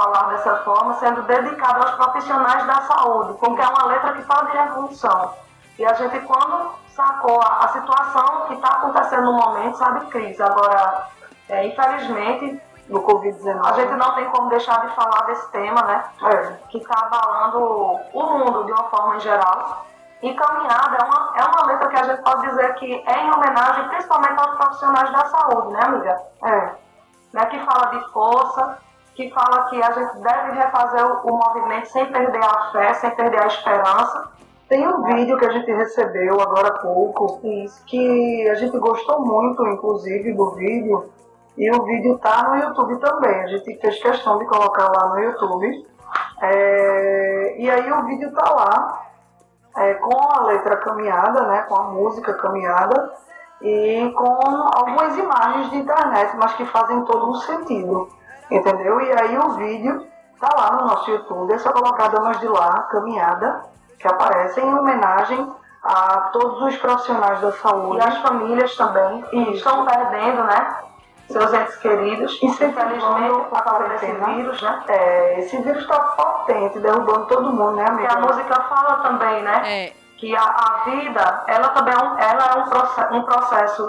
falar dessa forma, sendo dedicado aos profissionais da saúde, porque é uma letra que fala de revolução. E a gente, quando sacou a, a situação que está acontecendo no momento, sabe, crise. Agora, é, infelizmente, no Covid-19, a gente não tem como deixar de falar desse tema, né? É. Que está abalando o mundo de uma forma em geral. E Caminhada é uma, é uma letra que a gente pode dizer que é em homenagem principalmente aos profissionais da saúde, né, amiga? É. Né, que fala de força, que fala que a gente deve refazer o, o movimento sem perder a fé, sem perder a esperança, Tem um vídeo que a gente recebeu agora há pouco, que a gente gostou muito, inclusive, do vídeo, e o vídeo tá no YouTube também. A gente fez questão de colocar lá no YouTube. É, e aí o vídeo tá lá, é, com a letra caminhada, né, com a música caminhada, e com algumas imagens de internet, mas que fazem todo um sentido, entendeu? E aí o vídeo tá lá no nosso YouTube, é só colocar Damas de Lá, caminhada, que aparecem em homenagem a todos os profissionais da saúde. E as famílias também, que estão perdendo, né? Seus entes queridos, infelizmente, a esse vírus, né? É, esse vírus está potente, derrubando todo mundo, né, amiga? E a música fala também, né? É. Que a, a, vida, ela também é, um, ela é um, processo, um processo,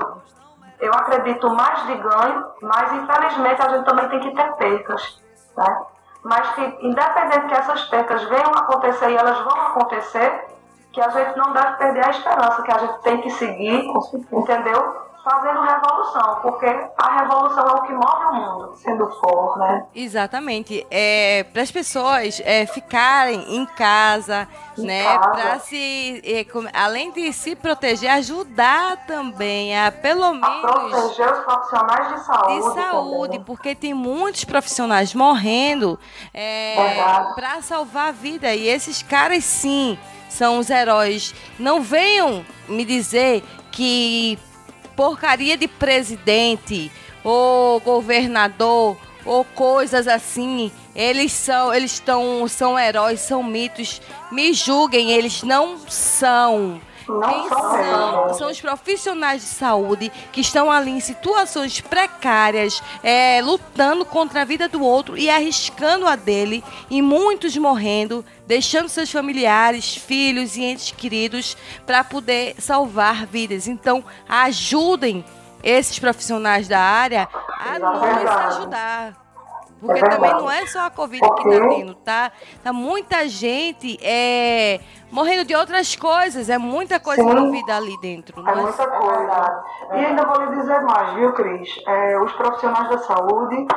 eu acredito, mais de ganho, mas infelizmente a gente também tem que ter percas, né? mas que, independente que essas percas venham a acontecer e elas vão acontecer, que a gente não deve perder a esperança, que a gente tem que seguir, entendeu? Fazendo revolução, porque a revolução é o que move o mundo, sendo for, né? Exatamente. É, para as pessoas é, ficarem em casa, em né? Para se, é, além de se proteger, ajudar também a pelo menos. A proteger os profissionais de saúde. De saúde, também. porque tem muitos profissionais morrendo é, para salvar a vida. E esses caras, sim, são os heróis. Não venham me dizer que porcaria de presidente ou governador ou coisas assim, eles são, eles estão, são heróis, são mitos. Me julguem, eles não são. Quem são? São os profissionais de saúde que estão ali em situações precárias, é, lutando contra a vida do outro e arriscando a dele, e muitos morrendo, deixando seus familiares, filhos e entes queridos para poder salvar vidas. Então, ajudem esses profissionais da área a nos ajudar. Porque também não é só a Covid que está tendo, tá? Tá muita gente é, morrendo de outras coisas. É muita coisa Sim, envolvida ali dentro. É, é muita coisa. E ainda vou lhe dizer mais, viu, Cris? É, os profissionais da saúde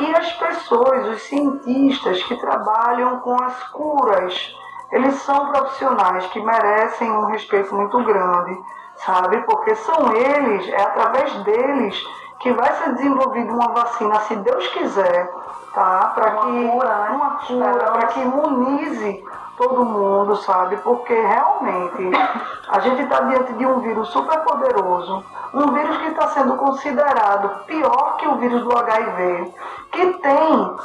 e as pessoas, os cientistas que trabalham com as curas, eles são profissionais que merecem um respeito muito grande, sabe? Porque são eles, é através deles que vai ser desenvolvida uma vacina, se Deus quiser, tá? Para que cura, né? uma cura, para que imunize todo mundo, sabe? Porque realmente a gente está diante de um vírus super poderoso, um vírus que está sendo considerado pior que o vírus do HIV, que tem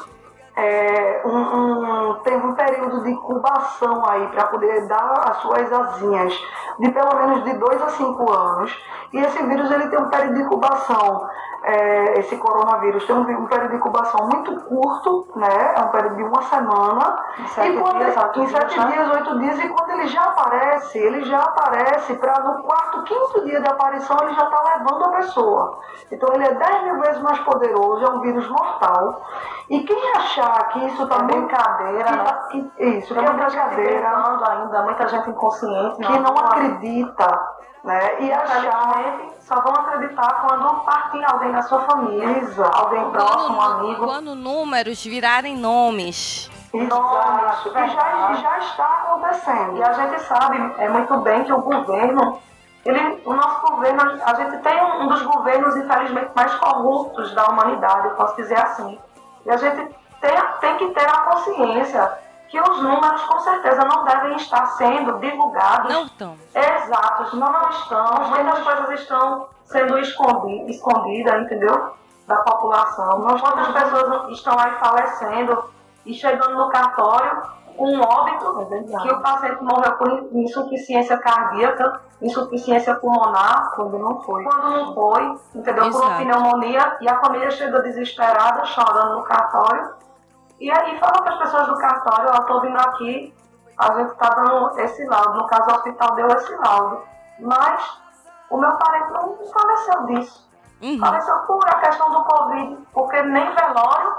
é, um, um, teve um período de incubação aí para poder dar as suas asinhas de pelo menos de 2 a 5 anos. E esse vírus ele tem um período de incubação é, esse coronavírus tem um, um, período de incubação muito curto, né? É um período de uma semana. Em sete e quando dias, ele, em sete dias, dias, oito dias, e quando ele já aparece, ele já aparece para no quarto, quinto dia de aparição, ele já está levando a pessoa. Então ele é dez mil vezes mais poderoso, é um vírus mortal. E quem achar que isso está é brincadeira, né? Tá, isso, que é brincadeira. ainda, muita gente inconsciente. Que não, não acredita né? E achar. Só vão acreditar quando partir alguém da sua família, Exato. alguém próximo, um amigo. Quando números virarem nomes. Exato. E já, já está acontecendo. E a gente sabe é muito bem que o governo, ele, o nosso governo, a gente tem um dos governos, infelizmente, mais corruptos da humanidade, eu posso dizer assim. E a gente tem, tem que ter a consciência que os números com certeza não devem estar sendo divulgados. Não estão. Exatos, não, estão. Muitas coisas estão sendo escondidas, escondida, entendeu? Da população. Nós Quantas pessoas estão aí falecendo e chegando no cartório com um óbito é que o paciente morreu por insuficiência cardíaca, insuficiência pulmonar, quando não foi. Quando não foi, entendeu? Exato. Por pneumonia e a família chega desesperada, chorando no cartório e aí fala para as pessoas do cartório, eu estou vindo aqui, a gente está dando esse laudo, no caso o hospital deu esse laudo. Mas o meu parente não faleceu disso. Uhum. Faleceu por a questão do Covid, porque nem velório,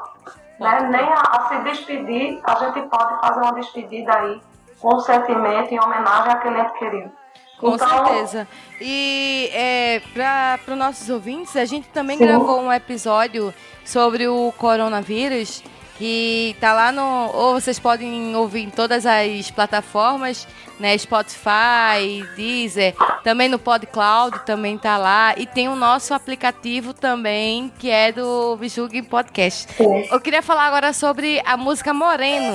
né, nem a, a, se despedir, a gente pode fazer uma despedida aí com um sentimento em homenagem àquele ente querido. Com então, certeza. E é, para os nossos ouvintes, a gente também sim. gravou um episódio sobre o coronavírus que tá lá no. Ou vocês podem ouvir em todas as plataformas, né? Spotify, Deezer, também no PodCloud também tá lá. E tem o nosso aplicativo também, que é do Bijug Podcast. Sim. Eu queria falar agora sobre a música Moreno.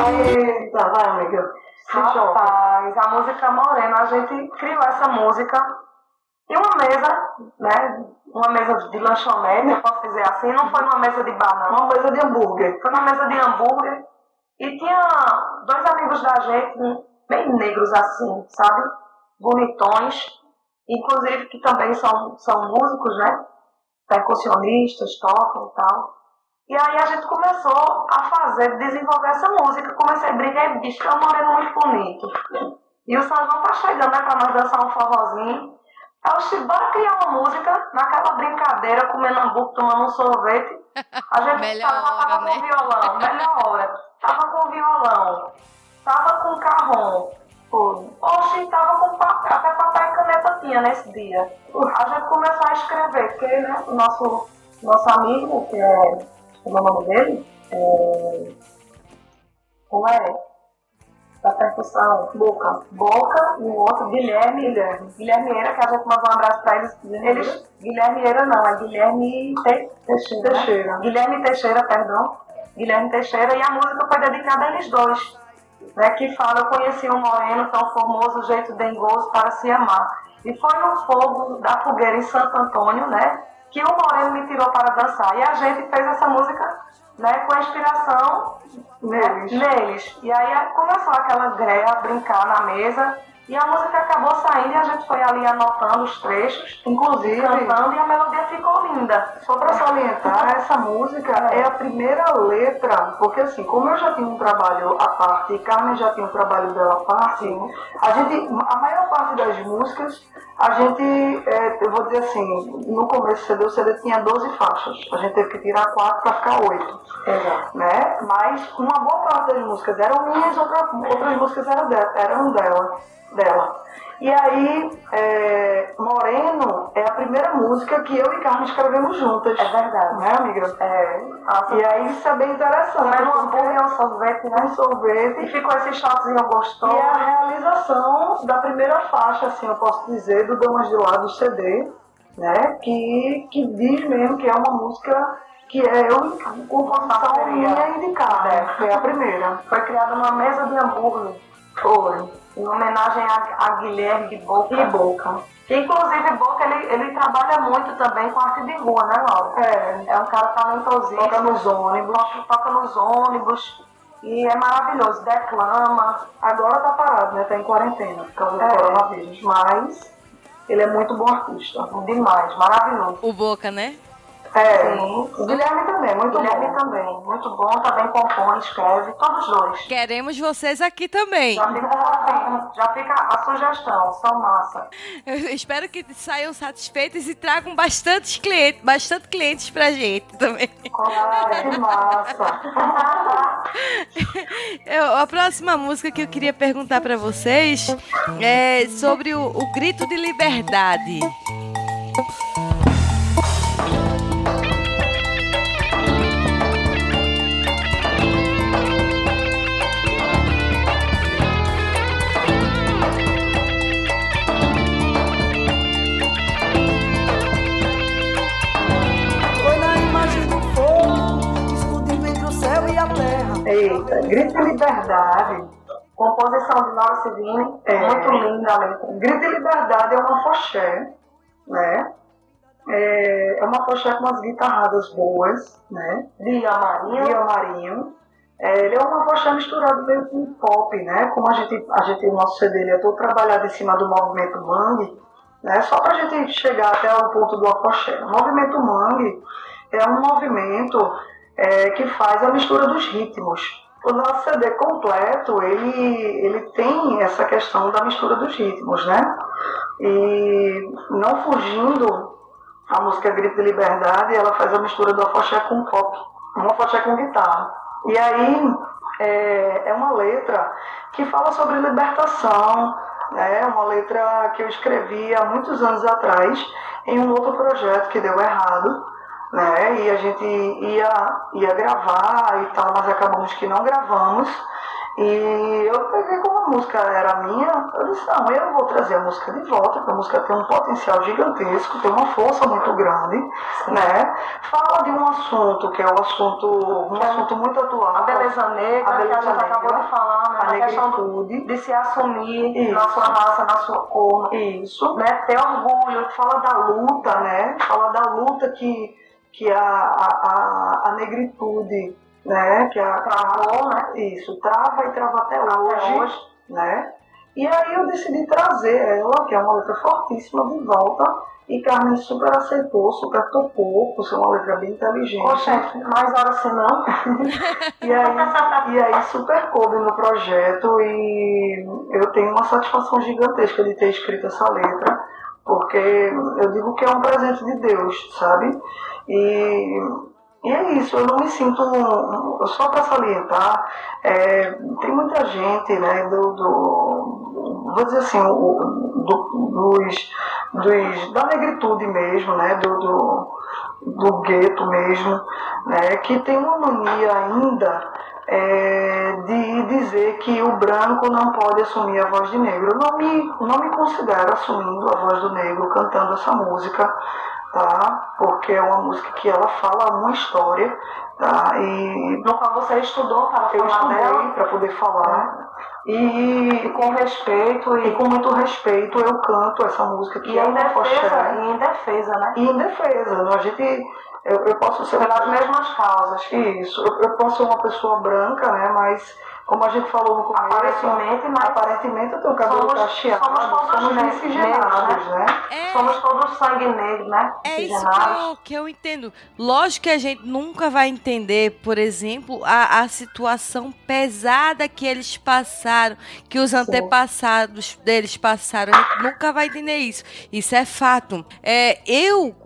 Eita, vai, Rapaz, a música Morena, a gente criou essa música em uma mesa, né? Uma mesa de lanchonete, eu posso dizer assim, não foi uma mesa de bar, não, uma mesa de hambúrguer. Foi uma mesa de hambúrguer e tinha dois amigos da gente, bem negros assim, sabe? Bonitões, inclusive que também são, são músicos, né? Percussionistas, tocam e tal. E aí a gente começou a fazer, desenvolver essa música. Comecei a brincar, bicho, é um moreno muito bonito. E o São João tá chegando, né, pra nós dançar um forrozinho. Aí eu disse, bora criar uma música, naquela brincadeira, comendo hambúrguer, tomando um sorvete. A gente melhor tava, hora, tava né? com violão, melhor hora. Tava com violão, tava com carrom. Oxi, tava com papel, até papel e caneta tinha nesse dia. A gente começou a escrever, porque né, o nosso, nosso amigo, que é como é o nome dele? É... Como é? Da percussão. Boca. Boca e o outro, Guilherme. Guilherme. Guilherme Eira, que a gente mandou um abraço pra eles. eles Guilherme Eira não, é Guilherme Te... Teixeira. Teixeira. Guilherme Teixeira, perdão. Guilherme Teixeira, e a música foi dedicada a eles dois. Né, que fala, eu conheci um moreno tão formoso, jeito dengoso para se amar. E foi no fogo da fogueira em Santo Antônio, né? Que o Moreno me tirou para dançar. E a gente fez essa música né, com a inspiração neles. neles. E aí começou aquela greia a brincar na mesa. E a música acabou saindo e a gente foi ali anotando os trechos, inclusive cantando, e a melodia ficou linda. Só para salientar, essa música é. é. a primeira letra, porque assim, como eu já tinha um trabalho à parte e Carmen já tinha um trabalho dela à parte, a gente, a maior parte das músicas, a gente, é, eu vou dizer assim, no começo do CD, o CD tinha 12 faixas, a gente teve que tirar 4 para ficar 8. Exato. Né? Mas uma boa parte das músicas eram minhas, outra, outras músicas eram. Eram dela dela. E aí, é, Moreno é a primeira música que eu e Carmen escrevemos juntas. É verdade. Né, amiga? É. Nossa. E aí isso é bem interessante. Mas um hambúrguer, um sorvete, né? Um sorvete. E ficou esse shotzinho gostoso. E é a realização da primeira faixa, assim, eu posso dizer, do Damas de Lá do CD, né? Que, que diz mesmo que é uma música que é eu, composição minha indicada. É. Foi a primeira. Foi criada uma mesa de hambúrguer. Foi em homenagem a, a Guilherme de Boca. De Boca. Inclusive, Boca, ele, ele trabalha muito também com arte de rua, né, Laura? É. É um cara talentosíssimo. Toca nos ônibus. Toca, toca nos ônibus. E é maravilhoso, declama. Agora tá parado, né? Tá em quarentena por causa do é. coronavírus. Mas ele é muito bom artista. Demais, maravilhoso. O Boca, né? É, Sim. o Guilherme também, muito Guilherme bom. também, muito bom, também compõe, escreve, todos dois. Queremos vocês aqui também. Já fica, já fica a sugestão, são massa. Eu espero que saiam satisfeitos e tragam bastante clientes, bastante clientes pra gente também. Claro, que massa. eu, a próxima música que eu queria perguntar pra vocês é sobre o, o grito de liberdade. Eita, grito de liberdade. Composição de Laura Civini, é muito linda a letra. Grito de liberdade é uma foché, né? É, é uma foché com umas guitarradas boas, né? De Amarinho. De Amarinho. É, ele é uma foché misturado meio com pop, né? Como a gente, a gente o nosso CD ele é todo trabalhado em cima do movimento Mangue, né? Só para a gente chegar até o ponto do afoxé. O movimento Mangue é um movimento é, que faz a mistura dos ritmos. O nosso CD completo, ele, ele tem essa questão da mistura dos ritmos, né? E não fugindo, a música Grito de Liberdade, ela faz a mistura do afoxé com pop, um afoxé com guitarra. E aí, é, é uma letra que fala sobre libertação, né? uma letra que eu escrevi há muitos anos atrás em um outro projeto que deu errado, né? E a gente ia, ia gravar e tal, mas acabamos que não gravamos. E eu peguei como a música era minha, eu disse, não, eu vou trazer a música de volta, porque a música tem um potencial gigantesco, tem uma força muito grande, né? Fala de um assunto, que é um assunto, um é assunto muito atual. A beleza negra, a beleza que a gente negra, acabou de falar, né? A, a negritude. De se assumir Isso. na sua raça, na sua cor. Isso. Né? Ter orgulho. Fala da luta, né? Fala da luta que, que a, a, a negritude né? Que a, travou, né? Isso, trava e trava até, até hoje, hoje, né? E aí eu decidi trazer ela, que é uma letra fortíssima, de volta. E Carmen super aceitou, super topou, por ser uma letra bem inteligente. Poxa, mais hora assim não. e, aí, e aí super coube no projeto e eu tenho uma satisfação gigantesca de ter escrito essa letra, porque eu digo que é um presente de Deus, sabe? E e é isso, eu não me sinto, só para salientar, é, tem muita gente, né, do, do vou dizer assim, do, dos, dos, da negritude mesmo, né, do, do, do gueto mesmo, né, que tem uma mania ainda é, de dizer que o branco não pode assumir a voz de negro. Eu não me, não me considero assumindo a voz do negro cantando essa música, tá? Porque é uma música que ela fala uma história, tá? E no qual você estudou para eu falar dela, para poder falar. E, e, com respeito e, e, com muito respeito eu canto essa música que e é em defesa, e em defesa, né? E em defesa, a gente eu, eu posso ser pelas mesmas causas. Isso, eu, eu posso ser uma pessoa branca, né? Mas como a gente falou no começo, aparentemente, mas aparentemente eu tenho cabelo somos, cacheado, somos todos somos miscigenados, né? né? É, somos todos sangue negro, né? É isso que eu, que eu entendo. Lógico que a gente nunca vai entender, por exemplo, a, a situação pesada que eles passaram, que os Sim. antepassados deles passaram. A gente nunca vai entender isso. Isso é fato. É, eu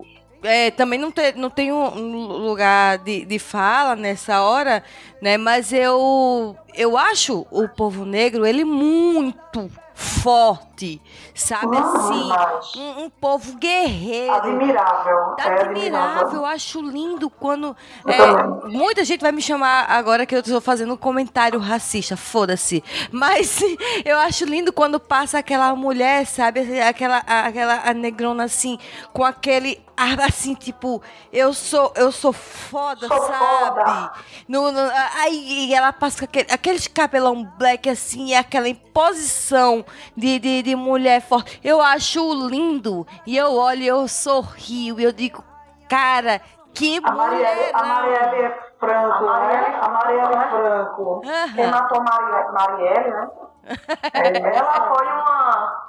é, também não, te, não tenho um lugar de, de fala nessa hora, né? Mas eu, eu acho o povo negro, ele muito forte, sabe? Assim, um, um, povo guerreiro. Admirável. É admirável. Eu acho lindo quando. É, muita gente vai me chamar agora que eu estou fazendo um comentário racista, foda-se. Mas eu acho lindo quando passa aquela mulher, sabe? Aquela, aquela a negrona assim, com aquele assim, tipo, eu sou, eu sou foda, sou sabe? Foda. No, no, aí ela passa com aquele, aqueles cabelão black assim, e aquela imposição de, de, de mulher forte. Eu acho lindo. E eu olho, eu sorrio, e eu digo, cara, que a Marielle, a Marielle é Franco, a Marielle, né? A Marielle é Franco. Uhum. Quem matou Marielle, Marielle né? É, ela foi uma...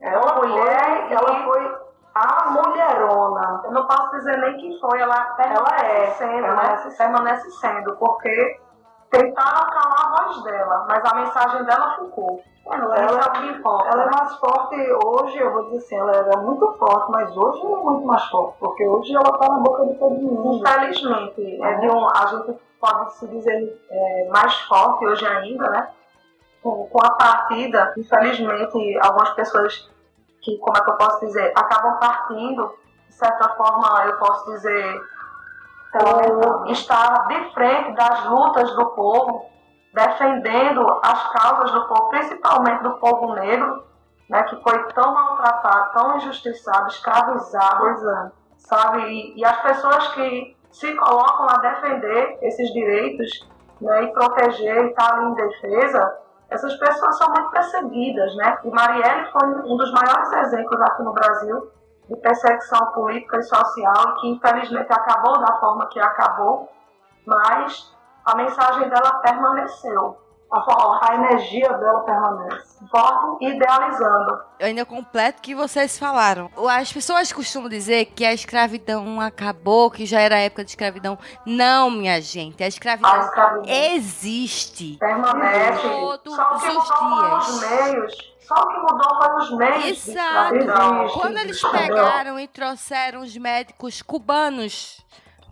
Ela mulher, ela foi a mulherona. Eu não posso dizer nem quem foi, ela permanece ela é, sendo, né? permanece, né? permanece sendo, porque tentaram calar a voz dela, mas a mensagem dela ficou. Ela, ela, é, importa, ela é né? é mais forte hoje, eu vou dizer assim, ela era muito forte, mas hoje ela é muito mais forte, porque hoje ela está na boca de todo mundo. Infelizmente, é de um, a gente pode se dizer é, mais forte hoje ainda, né? Com, com a partida, infelizmente, algumas pessoas que, como é que eu posso dizer, acabam partindo, de certa forma, eu posso dizer, por estar de frente das lutas do povo, defendendo as causas do povo, principalmente do povo negro, né, que foi tão maltratado, tão injustiçado, escravizado, é. sabe? E, e, as pessoas que se colocam a defender esses direitos né, e proteger e estar tá ali em defesa, essas pessoas são muito perseguidas, né? E Marielle foi um dos maiores exemplos aqui no Brasil de perseguição política e social, que infelizmente acabou da forma que acabou, mas a mensagem dela permaneceu. A, a energia dela permanece. Idealizando. Eu ainda completo que vocês falaram. As pessoas costumam dizer que a escravidão acabou, que já era a época de escravidão. Não, minha gente. A escravidão, a escravidão. existe. Permanece. Todos Só que os dias. Os meios. Só o que mudou foi os meios. Exato. Quando eles pegaram e trouxeram os médicos cubanos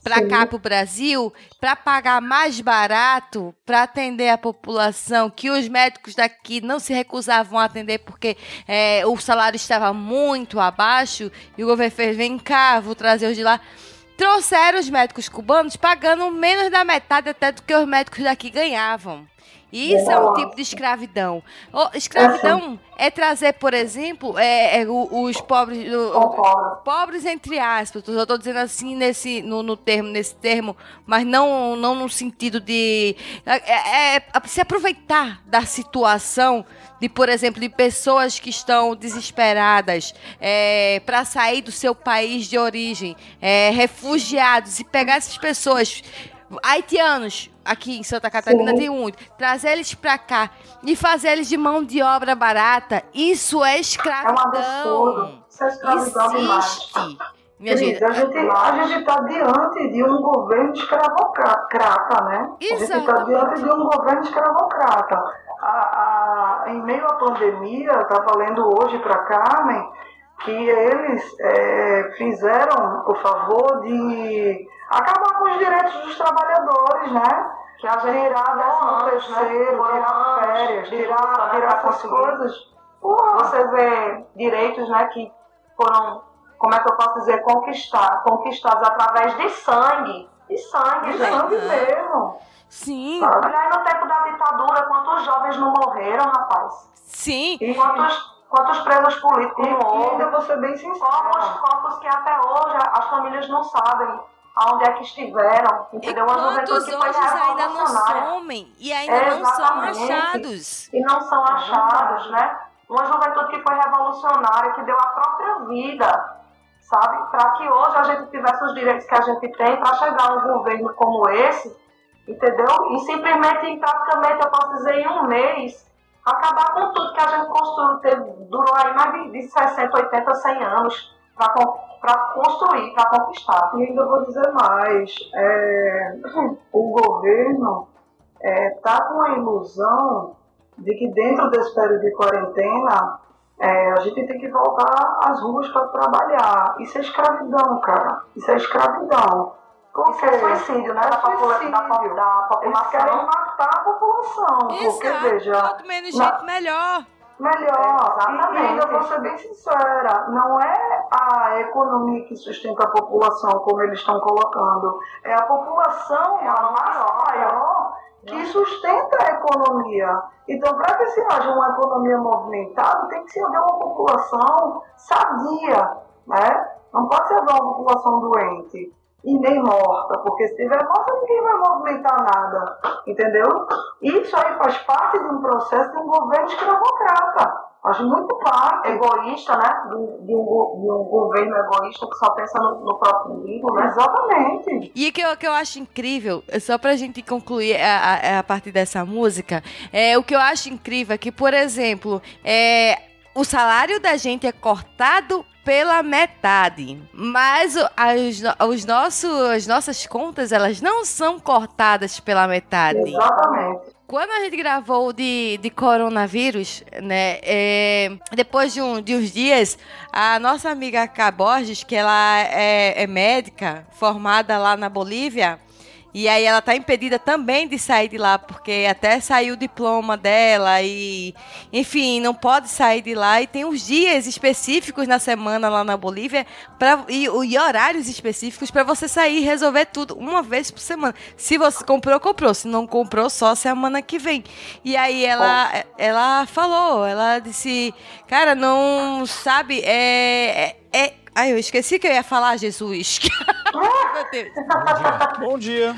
para cá para o Brasil para pagar mais barato para atender a população que os médicos daqui não se recusavam a atender porque é, o salário estava muito abaixo e o governo fez vem cá vou trazer os de lá. Trouxeram os médicos cubanos pagando menos da metade até do que os médicos daqui ganhavam isso é um tipo de escravidão. escravidão é, é, trazer, por exemplo, é, é os pobres, o, pobres entre aspas. Eu estou dizendo assim nesse, no, no, termo, nesse termo, mas não, não no sentido de é, é, é se aproveitar da situação de, por exemplo, de pessoas que estão desesperadas é, para sair do seu país de origem, é, refugiados, e pegar essas pessoas haitianos aqui em Santa Catarina Sim. tem muito. Trazer eles pra cá e fazer eles de mão de obra barata, isso é escravidão. É um é escravidão Existe. Minha gente, a gente a gente está diante de um governo escravocrata, né? Exatamente. A gente está diante de um governo escravocrata. A, a, em meio à pandemia, estava lendo hoje para Carmen que eles é, fizeram o favor de acabar com os direitos dos trabalhadores, né? Que a gente tirar décimo terceiro, né? tirar férias, tirar, tirar essas coisas. Porra. Você vê direitos né, que foram, como é que eu posso dizer, conquistar, conquistados através de sangue. De sangue, de gente. sangue mesmo. Sim. Olha aí no tempo da ditadura, quantos jovens não morreram, rapaz? Sim. E quantos quantos presos políticos não houve. Eu vou ser bem sincero. Corpos, corpos que até hoje as famílias não sabem aonde é que estiveram, entendeu? Uma juventude que foi ainda não somem e ainda não são achados. E não são achados, né? Uma juventude que foi revolucionária, que deu a própria vida, sabe? Para que hoje a gente tivesse os direitos que a gente tem para chegar a um governo como esse, entendeu? E simplesmente, praticamente, eu posso dizer, em um mês, acabar com tudo que a gente construiu, durou aí mais de 60, 80, 100 anos para construir, para conquistar. E ainda vou dizer mais, é, o governo está é, tá com a ilusão de que dentro desse período de quarentena é, a gente tem que voltar às ruas para trabalhar. Isso é escravidão, cara. Isso é escravidão. Isso é suicídio, né? É suicídio. Da, população. Eles querem matar a população. Exato. Porque, veja. Quanto menos na... gente, melhor. Melhor. É, e ainda vou ser bem sincera, não é a economia que sustenta a população, como eles estão colocando. É a população, é a massa maior, que sustenta a economia. Então, para que se haja uma economia movimentada, tem que se haver uma população sadia, né? Não pode ser uma população doente e nem morta, porque se tiver morta ninguém vai movimentar nada, entendeu? Isso aí faz parte de um processo de um governo escravocrata. Acho muito parte. Egoísta, né? De, de, um, de um, governo egoísta que só pensa no, no próprio umbigo, né? Exatamente. E o que eu, que eu acho incrível, só pra gente concluir a, a, a partir dessa música, é o que eu acho incrível é que, por exemplo, é, o salário da gente é cortado pela metade. Mas as, os nossos, as nossas contas, elas não são cortadas pela metade. Exatamente. Quando a gente gravou de, de coronavírus, né, é, depois de, um, de uns dias, a nossa amiga Cá Borges, que ela é, é médica, formada lá na Bolívia, e aí ela tá impedida também de sair de lá, porque até saiu o diploma dela e, enfim, não pode sair de lá. E tem uns dias específicos na semana lá na Bolívia pra, e, e horários específicos para você sair e resolver tudo uma vez por semana. Se você comprou, comprou. Se não comprou, só semana que vem. E aí ela, ela falou, ela disse, cara, não sabe, é, é, é Ai, eu esqueci que eu ia falar, Jesus. Meu Deus. Bom dia. Bom dia.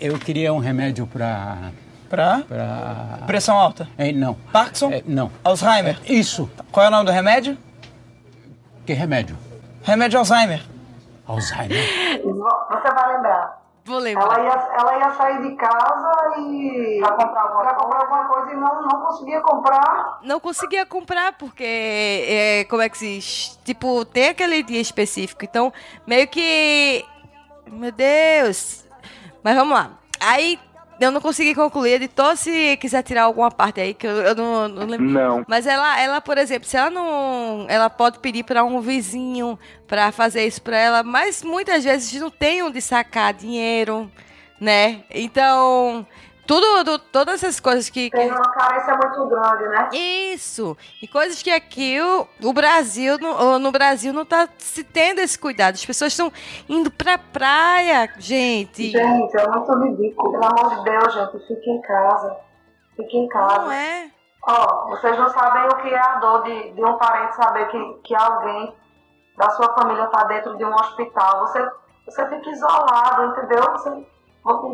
Eu queria um remédio para Pra? Pra. Pressão alta? É, não. Parkinson? É, não. Alzheimer? É, isso. Qual é o nome do remédio? Que remédio? Remédio Alzheimer. Alzheimer? Você vai lembrar. Vou lembrar. Ela ia, ela ia sair de casa e. Pra comprar alguma, pra comprar alguma coisa e não, não conseguia comprar. Não conseguia comprar, porque. É, como é que se. Tipo, tem aquele dia específico. Então, meio que. Meu Deus. Mas vamos lá. Aí eu não consegui concluir. Editor, se quiser tirar alguma parte aí, que eu, eu não, não lembro. Não. Mas ela, ela, por exemplo, se ela não. Ela pode pedir para um vizinho para fazer isso para ela, mas muitas vezes não tem onde sacar dinheiro, né? Então. Tudo, todas essas coisas que. Tem uma carência muito grande, né? Isso. E coisas que aqui o, o Brasil, no, no Brasil, não tá se tendo esse cuidado. As pessoas estão indo pra praia, gente. Gente, é muito ridículo. Pelo amor de Deus, gente, fique em casa. Fique em casa. Não é? Ó, vocês não sabem o que é a dor de, de um parente saber que, que alguém da sua família tá dentro de um hospital. Você, você fica isolado, entendeu? Você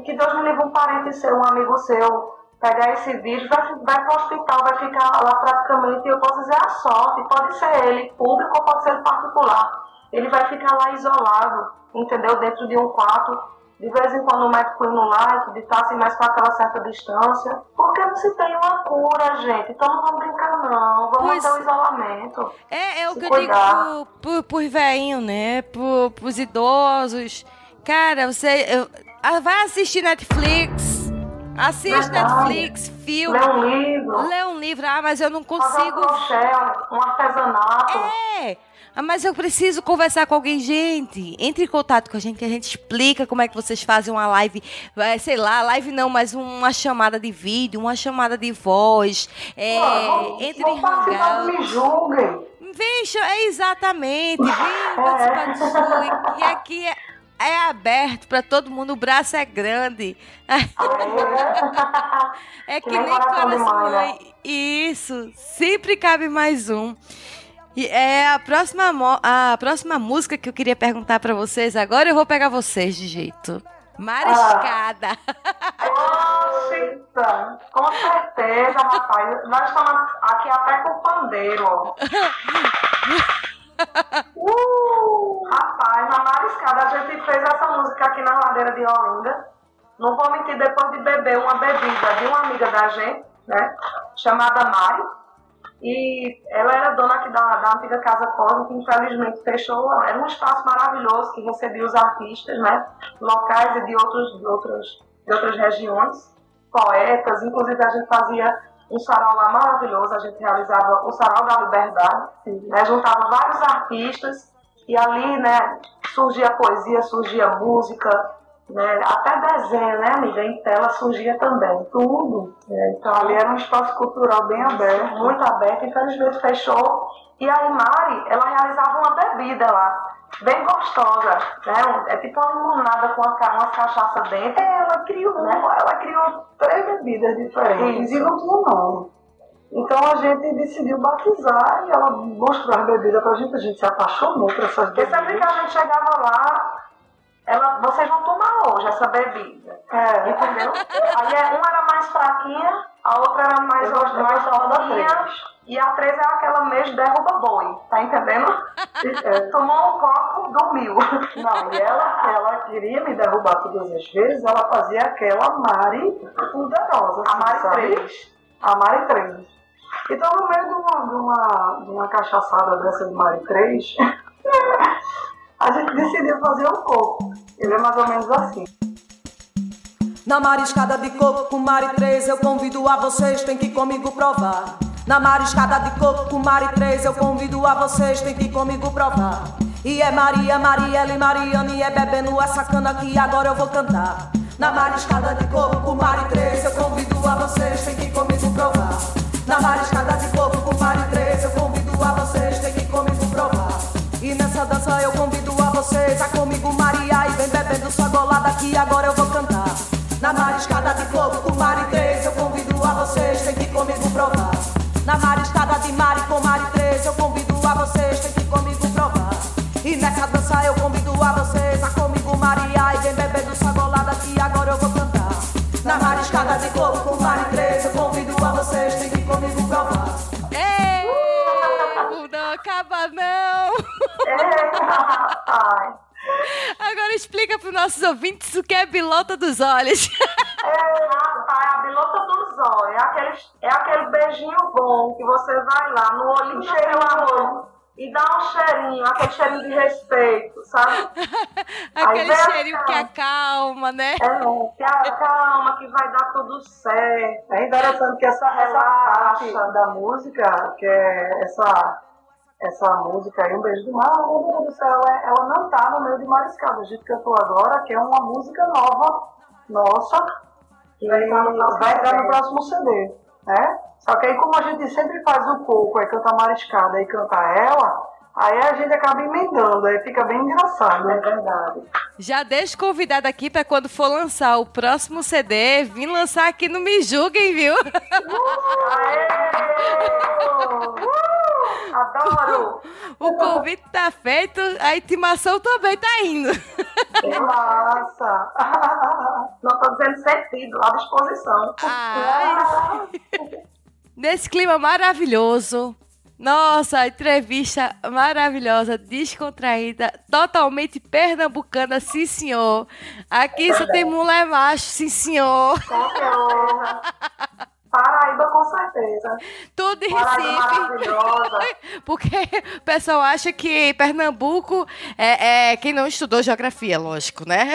que Deus me livre um parente seu, um amigo seu, pegar esse vírus, vai, vai para o hospital, vai ficar lá praticamente, eu posso dizer a sorte, pode ser ele público ou pode ser ele particular. Ele vai ficar lá isolado, entendeu? Dentro de um quarto, de vez em quando o médico indo lá, de estar assim mais com aquela certa distância. Porque não se tem uma cura, gente. Então não vamos brincar, não. Vamos pois, manter o isolamento. É, é o que cuidar. eu digo pro, pro velhinho, né? Pro, pros idosos. Cara, você. Eu, vai assistir Netflix. Assiste Netflix, filme. Lê um livro. Lê um livro. Ah, mas eu não consigo. Um um artesanato. É. Ah, mas eu preciso conversar com alguém, gente. Entre em contato com a gente que a gente explica como é que vocês fazem uma live, é, sei lá, live não, mas uma chamada de vídeo, uma chamada de voz. É, não, entre em Hangouts. me julguem. Vem, é exatamente. Vem participar do Zoom. E aqui é é aberto para todo mundo, o braço é grande. é que, que nem coração mãe. Isso, sempre cabe mais um. E é a próxima, a próxima música que eu queria perguntar para vocês agora, eu vou pegar vocês de jeito. Mariscada. Ah. com certeza, rapaz. Nós estamos aqui até com o pandeiro. Uh, rapaz, na Mariscada a gente fez essa música aqui na ladeira de Olinda. Não vou mentir, depois de beber uma bebida de uma amiga da gente, né? Chamada Mari. E ela era dona aqui da, da antiga Casa Código, que infelizmente fechou. Era um espaço maravilhoso que recebia os artistas, né? Locais e de, outros, de, outras, de outras regiões, poetas. Inclusive a gente fazia um sarau lá maravilhoso, a gente realizava o Sarau da Liberdade, né, juntava vários artistas e ali né, surgia poesia, surgia música, né, até desenho, né, amiga, em tela surgia também, tudo. Né, então ali era um espaço cultural bem aberto, muito aberto, infelizmente fechou. E a Mari, ela realizava uma bebida lá, bem gostosa, né? É tipo uma limonada com uma, uma cachaça dentro. É, ela criou, né? ela criou três bebidas diferentes Isso. e não tinha nome. Então a gente decidiu batizar e ela mostrou as bebidas pra gente, a gente se apaixonou por essas bebidas. Porque sempre que a gente chegava lá, ela, vocês vão tomar hoje essa bebida. É. Entendeu? Aí é, uma era mais fraquinha, a outra era mais, mais, mais rodinha. E a três é aquela mesmo derruba boi, tá entendendo? É, tomou um copo, dormiu. Não, e ela, ela queria me derrubar todas as vezes, ela fazia aquela Mari poderosa. A Mari sabe? 3. A Mari 3. Então, no meio de uma, de uma, de uma cachaçada dessa de Mari 3, a gente decidiu fazer um coco. Ele é mais ou menos assim. Na mariscada de coco com Mari 3, eu convido a vocês, tem que comigo provar. Na mariscada de coco com Mari 3, eu convido a vocês, tem que comigo provar. E é Maria, Mariela e Mariane, é bebendo essa cana que agora eu vou cantar. Na mariscada de coco com Mari 3, eu convido a vocês, tem que comigo provar. Na mariscada de coco com Mari 3, eu convido a vocês, tem que comigo provar. E nessa dança eu convido vocês, a comigo Maria, e vem bebendo sua golada que agora eu vou cantar. Na mariscada de coco com Mari 3, eu convido a vocês, tem que comigo provar. Na mariscada de Mari com Mari 3, eu convido a vocês, tem que comigo provar. E nessa dança eu convido a vocês, a comigo Maria, e vem bebendo sua golada que agora eu vou cantar. Na mariscada de coco com Mari 3, eu convido a vocês, tem que comigo provar. Ei, não acaba não! Agora explica para os nossos ouvintes o que é bilota dos olhos. É, rapaz, a bilota dos olhos é aquele, é aquele beijinho bom que você vai lá no olhinho do seu amor. e dá um cheirinho, aquele cheirinho de respeito, sabe? aquele cheirinho que acalma, né? É, que acalma, que vai dar tudo certo. É interessante que essa, essa parte da música, que é essa, essa música aí, Um Beijo do Mar, meu Deus do céu, ela, ela não tá no meio de Mariscada. A gente cantou agora, que é uma música nova, nossa, que vai entrar no próximo CD, né? Só que aí, como a gente sempre faz o coco, aí canta Mariscada e canta ela, aí a gente acaba emendando, aí fica bem engraçado. É verdade. Já deixo convidado aqui para quando for lançar o próximo CD, vir lançar aqui no Me Julguem, viu? Uh, adoro! O convite tá feito, a intimação também tá indo. Que massa! Não tô dizendo sentido, à disposição. Ai. Nesse clima maravilhoso, nossa, entrevista maravilhosa, descontraída, totalmente pernambucana, sim senhor. Aqui só tem mulher macho, sim senhor. Paraíba com certeza. Tudo em Recife. Porque o pessoal acha que Pernambuco é, é quem não estudou geografia, lógico, né?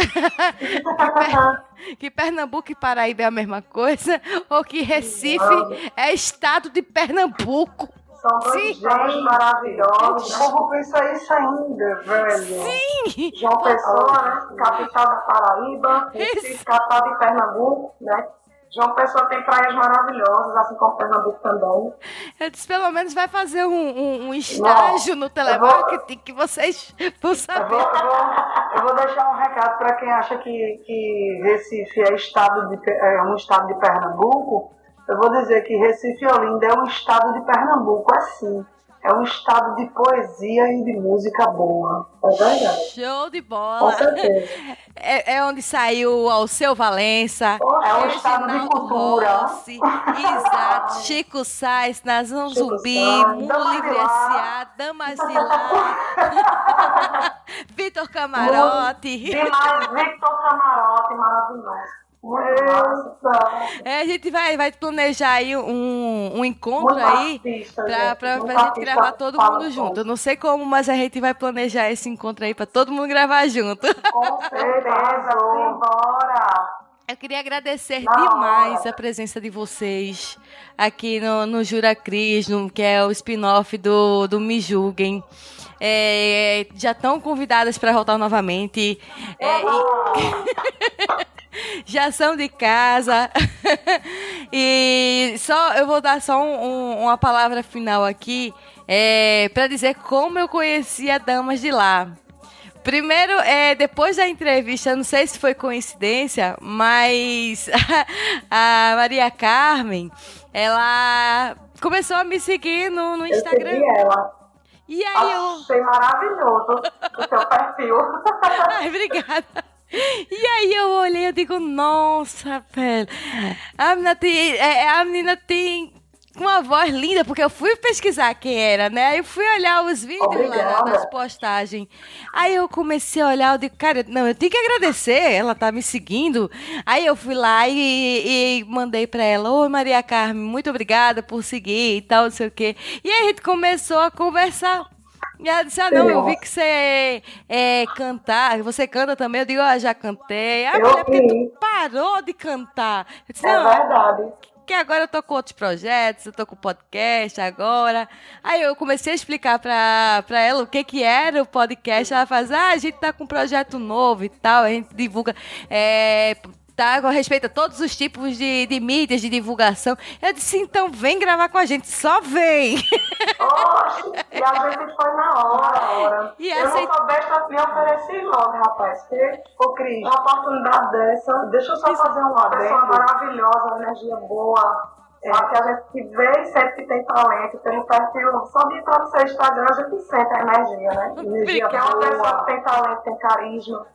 que Pernambuco e Paraíba é a mesma coisa, ou que Recife é estado de Pernambuco. São dois Sim. maravilhosos. O povo pensa isso ainda, velho. Sim! João Pessoa, né? Capital da Paraíba, Recife, capital de Pernambuco, né? João Pessoa tem praias maravilhosas, assim como Pernambuco também. Eu disse, pelo menos vai fazer um, um, um estágio Não, no telemarketing vou, que vocês vão saber. Eu vou, eu vou, eu vou deixar um recado para quem acha que, que Recife é, estado de, é um estado de Pernambuco. Eu vou dizer que Recife e Olinda é um estado de Pernambuco, é sim é um estado de poesia e de música boa. É verdade. Show de bola. Com certeza. É, é onde saiu o seu Valença. É um estado de cultura. Rossi, exato. Chico Sainz, Nazão Zumbi, Mundo Livre S.A., Damas de Lá, Vitor Camarote. Demais, Vitor Camarote, maravilhoso. É, a gente vai, vai planejar aí um, um encontro Muito aí artista, pra, pra, pra, gente gravar todo mundo junto. Eu não sei como, mas a gente vai planejar esse encontro aí pra todo mundo gravar junto. Com certeza, simbora! Eu queria agradecer não. demais a presença de vocês aqui no, no Jura Cris, no, que é o spin-off do, do Me Julguem. É, já estão convidadas para voltar novamente. É, e... já são de casa. e só eu vou dar só um, um, uma palavra final aqui é, para dizer como eu conheci a Damas de Lá. Primeiro, é, depois da entrevista, não sei se foi coincidência, mas a, a Maria Carmen, ela começou a me seguir no, no Instagram. Eu segui ela. E aí eu. Achei maravilhoso o seu perfil. Ai, obrigada. E aí eu olhei e digo, nossa, velho. A menina tem. É, a menina tem uma voz linda, porque eu fui pesquisar quem era, né? Aí eu fui olhar os vídeos lá das postagens. Aí eu comecei a olhar, eu digo, cara, não, eu tenho que agradecer, ela tá me seguindo. Aí eu fui lá e, e mandei pra ela, oi Maria Carmen, muito obrigada por seguir e tal, não sei o quê. E aí a gente começou a conversar. E ela disse, ah, não, eu vi que você é, cantar, você canta também. Eu digo, ah, já cantei. Ah, mulher, porque tu parou de cantar. Eu disse, é verdade. Que agora eu tô com outros projetos, eu tô com podcast agora. Aí eu comecei a explicar pra, pra ela o que que era o podcast. Ela faz, ah, a gente tá com um projeto novo e tal, a gente divulga é, tá? Com respeito a todos os tipos de, de mídias de divulgação. Eu disse, então vem gravar com a gente, só vem. Oxe, e a gente foi na hora, hora. E eu aceit... não soubesse, me ofereci logo, rapaz. Porque, ô Cris, uma oportunidade dessa, deixa eu só Isso. fazer uma pessoa maravilhosa, energia boa. É, que a gente vê sempre que tem talento, tem um perfil, só de entrar no seu Instagram a gente sente a energia, né? Energia que é uma pessoa que tem talento, tem carisma.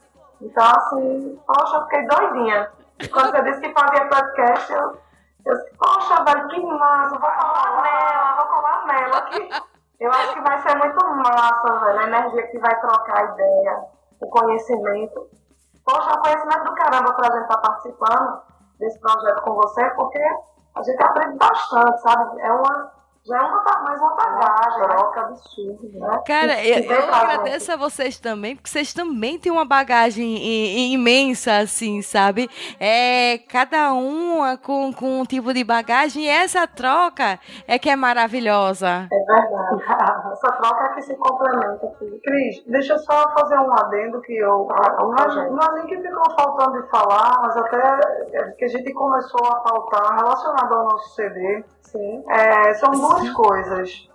Então, assim, poxa, eu fiquei doidinha. Quando você disse que fazia podcast, eu, eu disse, poxa, velho, que massa, vou colar nela, vou colar nela. Que eu acho que vai ser muito massa, velho, a energia que vai trocar a ideia, o conhecimento. Poxa, o conhecimento do caramba pra gente estar tá participando desse projeto com você, porque a gente aprende bastante, sabe? É uma já é uma, mais uma bagagem, uma né? troca absurda, né? Cara, eu, eu agradeço a vocês também, porque vocês também têm uma bagagem imensa, assim, sabe? É, cada uma com, com um tipo de bagagem, e essa troca é que é maravilhosa. É verdade. essa troca é que se complementa. Cris, deixa eu só fazer um adendo que eu. Não é, não é nem que ficou faltando de falar, mas até é que a gente começou a pautar relacionado ao nosso CD. Sim. É, são duas Sim. coisas.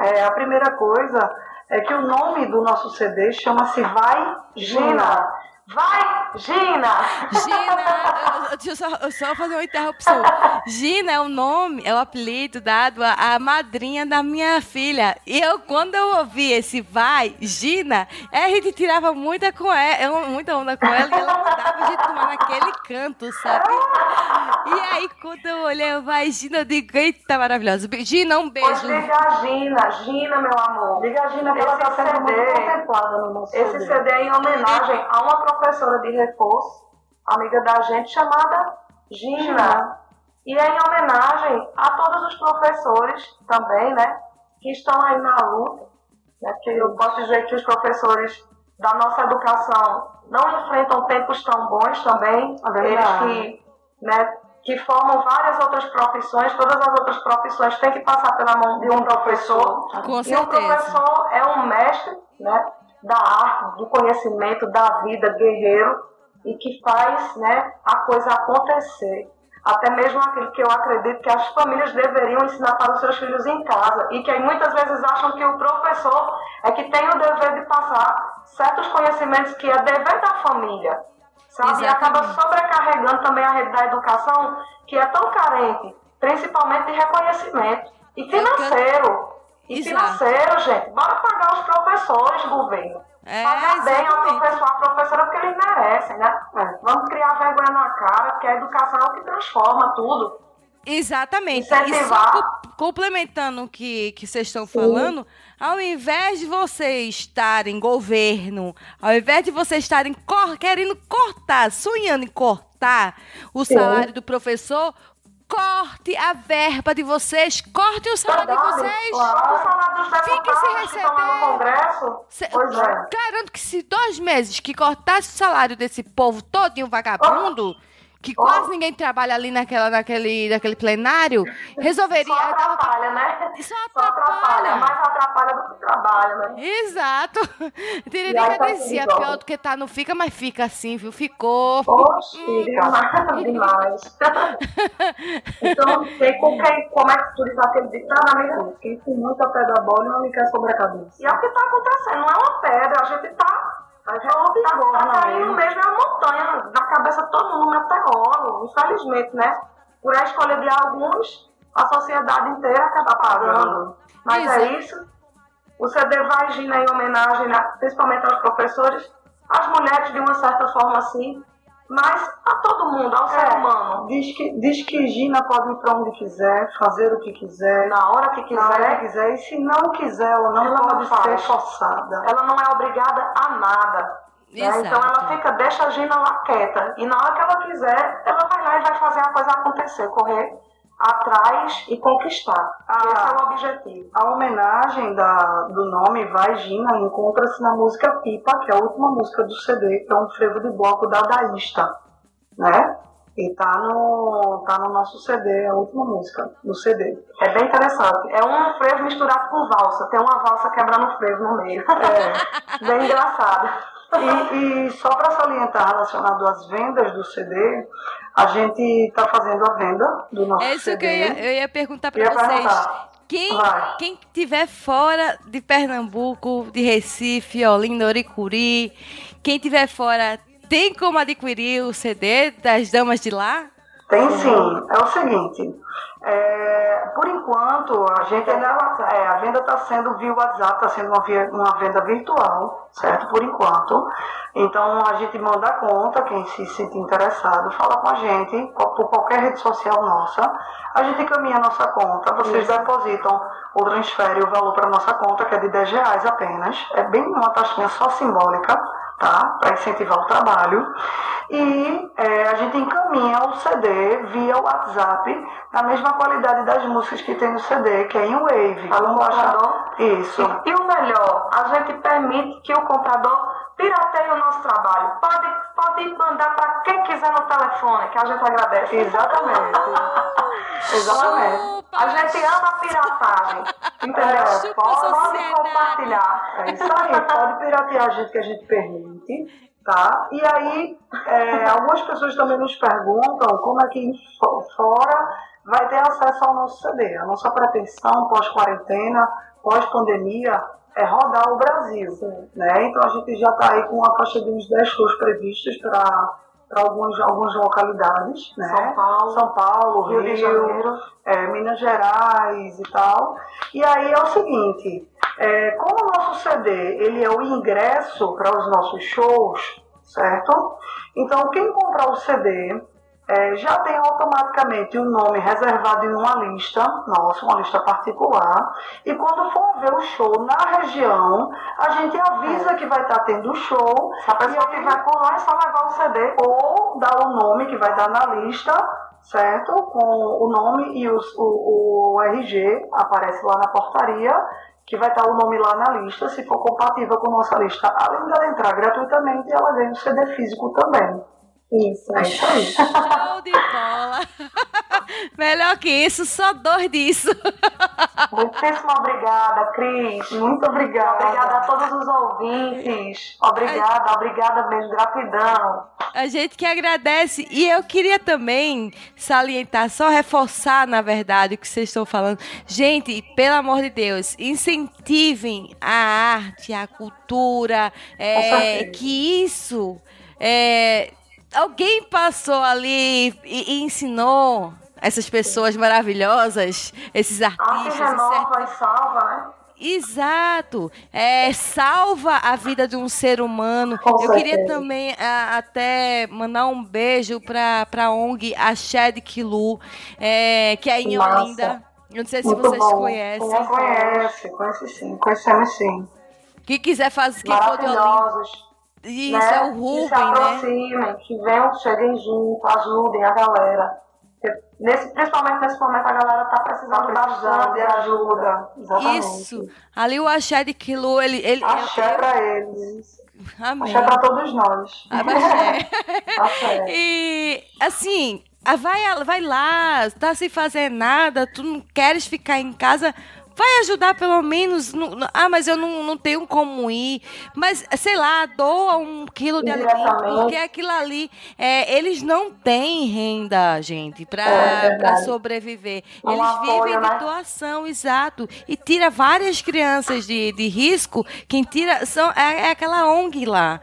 É, a primeira coisa é que o nome do nosso CD chama-se Vai Gina. Vai, Gina! Gina, deixa eu só, eu só fazer uma interrupção. Gina é o nome, é o apelido dado à, à, madrinha da minha filha. E eu, quando eu ouvi esse vai, Gina, a gente tirava muita, com ela, muita onda com ela e ela mudava de tomar naquele canto, sabe? E aí, quando eu olhei o vai, Gina, eu digo, eita, maravilhosa. Gina, um beijo. Pois diga a Gina, Gina, meu amor. Diga a Gina que ela está sendo muito contemplada no nosso Esse CD. CD é em homenagem a uma professora de reforço, amiga da gente, chamada Gina. E é em homenagem a todos os professores também, né? Que estão aí na luta. Né, porque eu posso dizer que os professores da nossa educação não enfrentam tempos tão bons também. É eles que, né, que formam várias outras profissões, todas as outras profissões têm que passar pela mão de um professor. Com e o professor é um mestre, né? Da arte, do conhecimento, da vida, guerreiro, e que faz né, a coisa acontecer. Até mesmo aquilo que eu acredito que as famílias deveriam ensinar para os seus filhos em casa, e que aí muitas vezes acham que o professor é que tem o dever de passar certos conhecimentos que é dever da família, sabe? E acaba sobrecarregando também a rede da educação, que é tão carente, principalmente de reconhecimento e financeiro. E financeiro, gente, bora pagar os professores, governo. É, Pagar bem ao professor, a professora, porque eles merecem, né? É. Vamos criar vergonha na cara, porque a educação é o que transforma tudo. Exatamente. Incentivar. E só complementando o que, que vocês estão Sim. falando, ao invés de vocês estarem governo, ao invés de vocês estarem cor querendo cortar, sonhando em cortar o Sim. salário do professor, corte a verba de vocês, corte o salário Verdade, de vocês. Claro. Fique se receber. Se, pois é. Garanto que se dois meses que cortasse o salário desse povo um vagabundo, oh que oh. quase ninguém trabalha ali naquela, naquele, naquele plenário, resolveria. Só atrapalha, né? Só atrapalha. Só atrapalha, mais atrapalha do que trabalha, né? Exato. Teria que tá agradecer. pior do que tá, não fica, mas fica assim, viu? Ficou. Poxa, fica demais. então, sei como, que, como é que tu diz aquele ditado americano. Quem com muita pedra bola não me quer sobre a cabeça. E é o que tá acontecendo, não é uma pedra, a gente tá a gente tá, tá caindo mesmo é uma montanha na cabeça de todo mundo, meteoro, infelizmente, né? Por a escolha de alguns, a sociedade inteira acaba pagando. Mas isso. é isso. O CD vai agir em homenagem, né, principalmente aos professores, às mulheres de uma certa forma assim, mas a todo mundo, ao é, ser humano. Diz que, diz que Gina pode ir para onde quiser, fazer o que quiser, na hora que quiser. Hora que quiser. E se não quiser ou não, ela pode não ser forçada. Ela não é obrigada a nada. Né? Então ela fica, deixa a Gina lá quieta. E na hora que ela quiser, ela vai lá e vai fazer a coisa acontecer, correr atrás e conquistar. Ah, Esse é o objetivo. A homenagem da, do nome Vai Gina encontra-se na música Pipa, que é a última música do CD, que é um frevo de bloco dadaísta, né? E tá no, tá no nosso CD, a última música do CD. É bem interessante. É um frevo misturado com valsa. Tem uma valsa quebrando frevo no meio. É. bem engraçado. E, e só para salientar relacionado às vendas do CD, a gente está fazendo a venda do nosso. É isso CD. que eu ia, eu ia perguntar para vocês. Quem, quem tiver fora de Pernambuco, de Recife, Olinda, Oricuri, quem tiver fora, tem como adquirir o CD das damas de lá? Tem sim. É o seguinte, é, por enquanto, a gente ainda, é, a venda está sendo via WhatsApp, está sendo uma, via, uma venda virtual, certo? Por enquanto. Então a gente manda a conta, quem se sente interessado, fala com a gente, por qualquer rede social nossa. A gente encaminha a nossa conta, vocês Isso. depositam ou transferem o valor para a nossa conta, que é de 10 reais apenas. É bem uma taxinha só simbólica tá? Para incentivar o trabalho. E é, a gente encaminha o CD via WhatsApp na mesma qualidade das músicas que tem no CD, que é em Wave. Para o comprador? Isso. E, e, o melhor, a gente permite que o comprador pirateie o nosso trabalho. Pode, pode mandar para quem quiser no telefone, que a gente agradece. Exatamente. Exatamente. A gente ama a piratagem. Entendeu? Pode, pode compartilhar. É isso aí, pode piratear a gente que a gente permite. Tá? E aí, é, algumas pessoas também nos perguntam como é que fora vai ter acesso ao nosso CD. A nossa pretensão pós-quarentena, pós-pandemia, é rodar o Brasil. Né? Então a gente já está aí com uma faixa de uns 10 shows previstos para para algumas, algumas localidades, né? São Paulo, São Paulo Rio, Rio de Janeiro, é, Minas Gerais e tal. E aí é o seguinte, é, como o nosso CD ele é o ingresso para os nossos shows, certo? Então quem comprar o CD é, já tem automaticamente o nome reservado em uma lista nossa, uma lista particular. E quando for ver o show na região, a gente avisa que vai estar tá tendo o show. A pessoa tiver por lá, é só levar o CD. Ou dar o nome que vai estar na lista, certo? Com o nome e os, o, o RG aparece lá na portaria que vai estar o nome lá na lista, se for compatível com nossa lista. Além dela entrar gratuitamente, ela ganha o CD físico também. Isso, é isso aí. Show de bola. Melhor que isso, só dor disso. Muitíssimo obrigada, Cris. Muito obrigada. Obrigada a todos os ouvintes. Obrigada, a... obrigada mesmo, gratidão. A gente que agradece. E eu queria também salientar, só reforçar, na verdade, o que vocês estão falando. Gente, pelo amor de Deus, incentivem a arte, a cultura, é, que isso. É, alguém passou ali e, e ensinou essas pessoas maravilhosas, esses artistas. Arte renova e salva, né? Exato, é, salva a vida de um ser humano. Com Eu certeza. queria também a, até mandar um beijo para a ONG Axé de Quilu, é, que é em Massa. Olinda. Eu não sei se Muito vocês bom. conhecem. Quem conhece, conhece sim, conhecemos sim. Quem quiser fazer, quem for de Olinda. Isso, né? é o que se Rubem, né? aproximem, que venham, cheguem junto, ajudem a galera. Porque Nesse, principalmente nesse momento a galera tá precisando Tá de ajuda. Exatamente. Isso. Ali o Axé de Quilu, ele. ele Axé pra eles. Amém. Axé pra todos nós. Abaxé. Axé. E assim, vai, vai lá, tá sem fazer nada, tu não queres ficar em casa, vai ajudar pelo menos. no- no- ah, mas eu não, não tenho como ir. Mas, sei lá, doa um quilo de alimento, porque aquilo ali, é, eles não têm renda, gente, pra, É sobreviver. Um eles apoio, vivem de né? doação, exato. E tira várias crianças de, de risco. Quem tira são, é, é aquela ONG lá.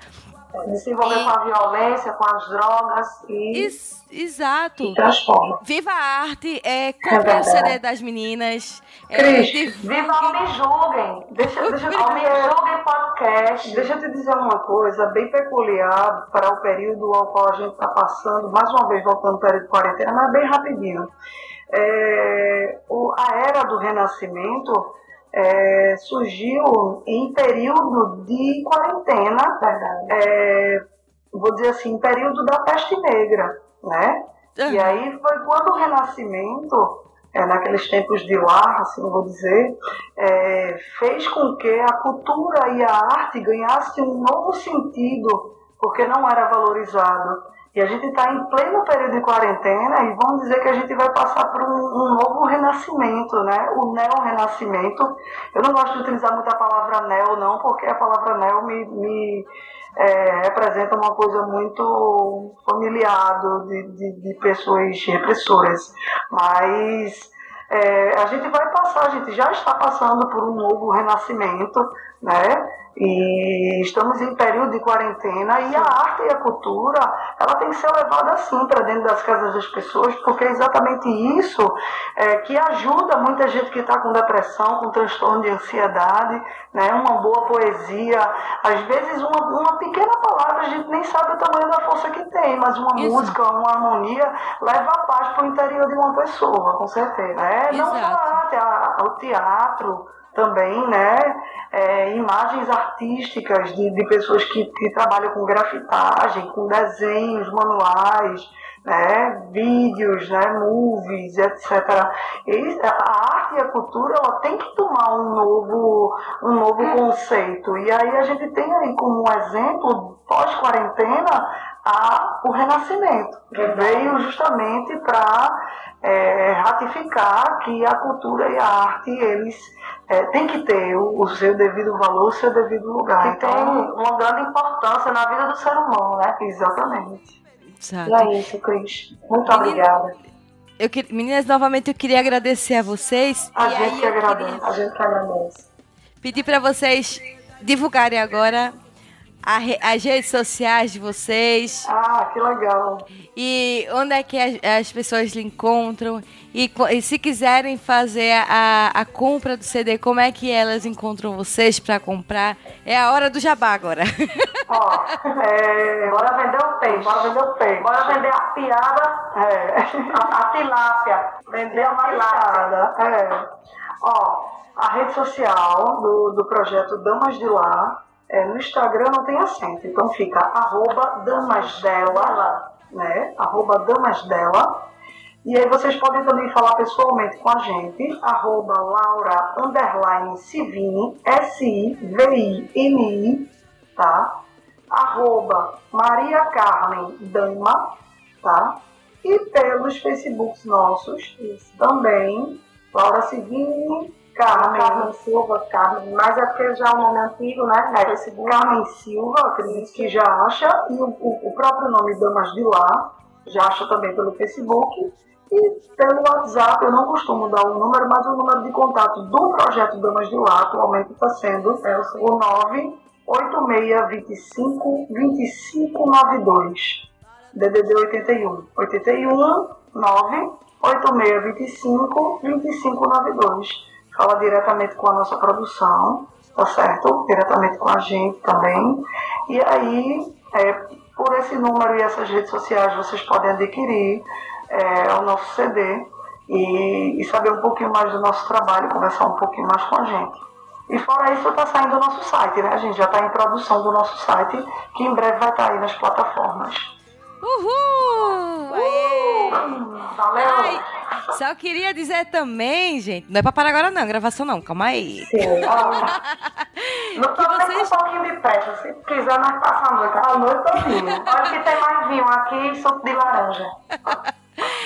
Se envolver E- com a violência, com as drogas e, Ex- exato. E transforma. Viva a arte, é, compre o verdade. CD das meninas. É, Cris, divulgue. Viva o Me Julguem! Deixa, deixa, Ao Me Julguem Podcast. deixa eu te dizer uma coisa bem peculiar para o período ao qual a gente está passando, mais uma vez voltando ao período de quarentena, mas bem rapidinho. É, o- a era do renascimento é, surgiu em período de quarentena, é, vou dizer assim, período da peste negra, né? E aí foi quando o Renascimento, é, naqueles tempos de lá, assim vou dizer, é, fez com que a cultura e a arte ganhassem um novo sentido, porque não era valorizado. E a gente está em pleno período de quarentena e vamos dizer que a gente vai passar por um, um novo renascimento, né? O neo-renascimento. Eu não gosto de utilizar muito a palavra neo, não, porque a palavra neo me, me é, representa uma coisa muito familiar de, de, de pessoas repressoras. Mas é, a gente vai passar, a gente já está passando por um novo renascimento, né? E estamos em período de quarentena e a arte e a cultura, ela tem que ser levada assim para dentro das casas das pessoas, porque é exatamente isso é, que ajuda muita gente que está com depressão, com transtorno de ansiedade, né? Uma boa poesia, às vezes uma, uma pequena palavra, a gente nem sabe o tamanho da força que tem, mas uma Isso. música, uma harmonia leva a paz para o interior de uma pessoa, com certeza. Né? Não só a arte, a- o teatro, também, né? É, imagens artísticas de, de pessoas que, que trabalham com grafitagem, com desenhos manuais, né, vídeos, né, movies, etc. E a arte e a cultura ela tem que tomar um novo, um novo é. conceito. E aí a gente tem aí como um exemplo, pós-quarentena, a, o Renascimento, que veio justamente para é, ratificar que a cultura e a arte, eles é, têm que ter o, o, seu devido valor, o seu devido lugar. Que então, tem uma grande importância na vida do ser humano, né? Exatamente. Exato. E é isso, Cris. Muito obrigada. Eu, meninas, novamente eu queria agradecer a vocês. A gente que agradece. Queria... A gente que agradece. Pedir para vocês divulgarem agora as redes sociais de vocês. Ah, que legal. E onde é que as, as pessoas lhe encontram? E, e, se quiserem fazer a, a compra do CD, como é que elas encontram vocês para comprar? É a hora do jabá agora. Ó, é, bora vender o peixe. Bora vender o peixe. Bora vender a piada. É. A, a tilápia. Vender a tilápia. É. Ó, a rede social do, do projeto Damas de Lá é, no Instagram não tem acento, então fica arroba damasdela, né? Arroba damasdela. E aí vocês podem também falar pessoalmente com a gente, arroba Laura underline Civini, S-I-V-I-N-I, tá? Arroba Maria Carmen Dama, tá? E pelos Facebooks nossos, Isso. também, Laura Civini, Carmen, Carmen Silva, Carmen, mas é porque já é um nome antigo, né? É, Facebook. Carmen Silva, acredito que já acha, e o, o, próprio nome Damas de Lá, já acha também pelo Facebook. E pelo WhatsApp, eu não costumo dar o número, mas o número de contato do projeto Damas de Lá atualmente está sendo é o 98625 2592. DDD 81. 81 98625 2592 fala diretamente com a nossa produção, tá certo? Diretamente com a gente também. E aí, é, por esse número e essas redes sociais, vocês podem adquirir é, o nosso CD e, e, saber um pouquinho mais do nosso trabalho, conversar um pouquinho mais com a gente. E fora isso, está saindo o nosso site, né? A gente já está em produção do nosso site, que em breve vai estar tá aí nas plataformas. Uhul! Uhul! Valeu! Ai. Só queria dizer também, gente, não é pra parar agora não, gravação não, calma aí. Sim. não tô vocês... com um pouquinho de pressa, se quiser nós passamos a noite, a noite todinha. Olha que tem mais vinho aqui e suco de laranja.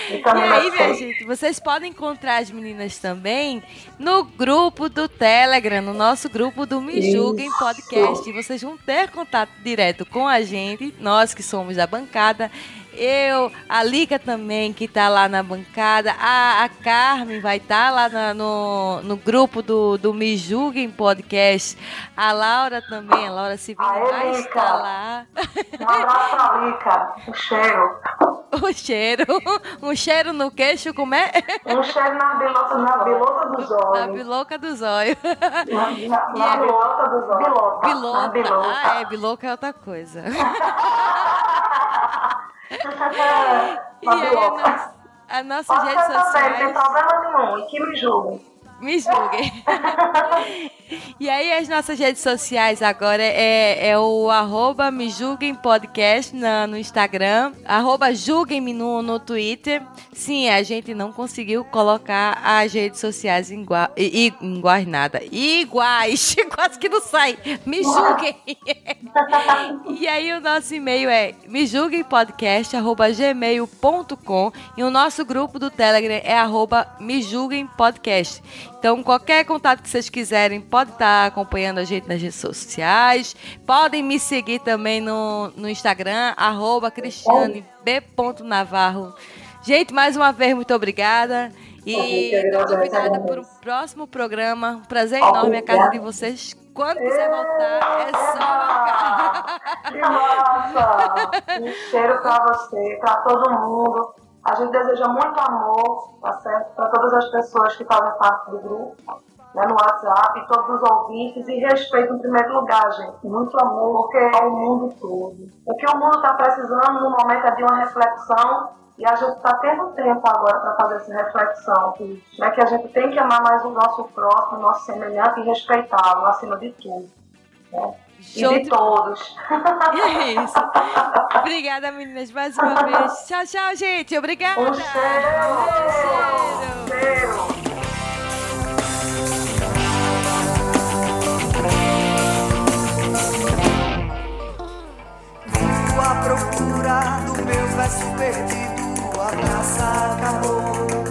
E, e aí, minha gente, vocês podem encontrar as meninas também no grupo do Telegram, no nosso grupo do Me Julguem Podcast. Vocês vão ter contato direto com a gente, nós que somos da bancada eu, a Lica também, que está lá na bancada, a, a Carmen vai estar tá lá na, no, no grupo do, do Me Julguem Podcast, a Laura também, a Laura Civil vai Lica. estar lá. Um abraço pra Lica, o cheiro. O cheiro, um cheiro no queixo, como é? Um cheiro na bilota, na bilota dos olhos. Na biloca dos olhos. Na, na, na é, bilota dos olhos. Bilota. Ah, é, biloca é outra coisa. e aí, a, nossa, a nossas Pode redes sociais. Não tem problema nenhum, e que me julguem. Me julguem. e aí as nossas redes sociais agora é, é o arroba me julguem podcast na, no Instagram, arroba julguem-me no, no Twitter. Sim, a gente não conseguiu colocar as redes sociais igual, iguais nada. Iguais, quase que não sai. Me julguem. e aí o nosso e-mail é me julguem podcast arroba gmail.com e o nosso grupo do Telegram é arroba me julguem podcast. Então, qualquer contato que vocês quiserem, pode estar acompanhando a gente nas redes sociais. Podem me seguir também no, no Instagram, arroba cristianeb.navarro. Gente, mais uma vez, muito obrigada. E estou convidada para o próximo programa. Um prazer enorme a casa de vocês. Quando quiser voltar, é só marcar. Que massa! Um cheiro para você, para todo mundo. A gente deseja muito amor, tá certo? Para todas as pessoas que fazem parte do grupo, né, no WhatsApp, todos os ouvintes, e respeito em primeiro lugar, gente. Muito amor, porque é o mundo todo. O que o mundo está precisando no momento é de uma reflexão E a gente está tendo tempo agora para fazer essa reflexão, né, que a gente tem que amar mais o nosso próximo, o nosso semelhante e respeitá-lo acima de tudo. Né? Show e de, de todos. É isso. Obrigada, meninas, mais uma vez. Tchau, tchau, gente. Obrigada. Um cheiro. Um cheiro. Vivo à procura do meu verso perdido. A praça acabou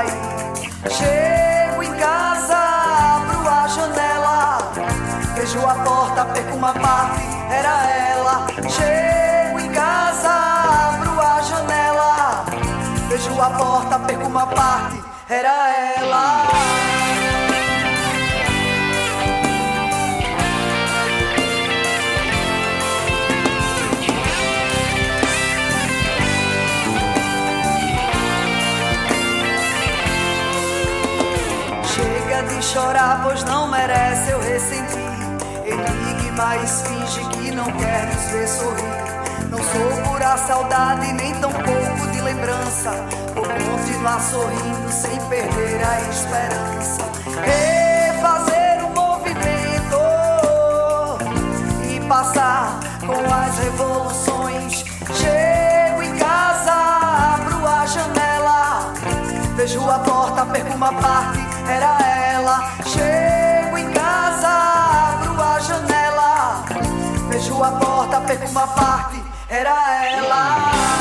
sair. Chego em casa, abro a janela. Vejo a porta, perco uma parte, era ela. Chego em casa, abro a janela. Vejo a porta, perco uma parte, era ela. Chorar, pois não merece eu ressentir. Enigma finge que não quer nos ver sorrir. Não sou pura saudade, nem tão pouco de lembrança. Vou continuar sorrindo sem perder a esperança. Refazer o movimento e passar com as revoluções. Chego em casa, abro a janela, vejo a porta, perco uma parte era ela. Chego em casa, abro a janela, fecho a porta, perco uma parte, era ela.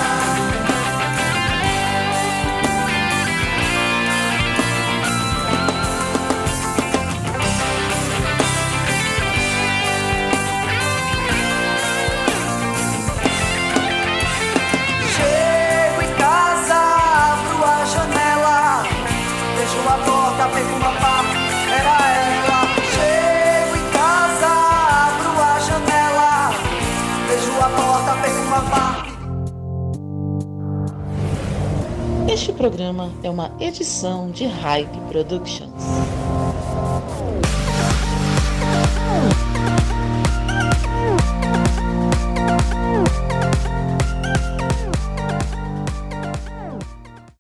Este programa é uma edição de Hype Productions.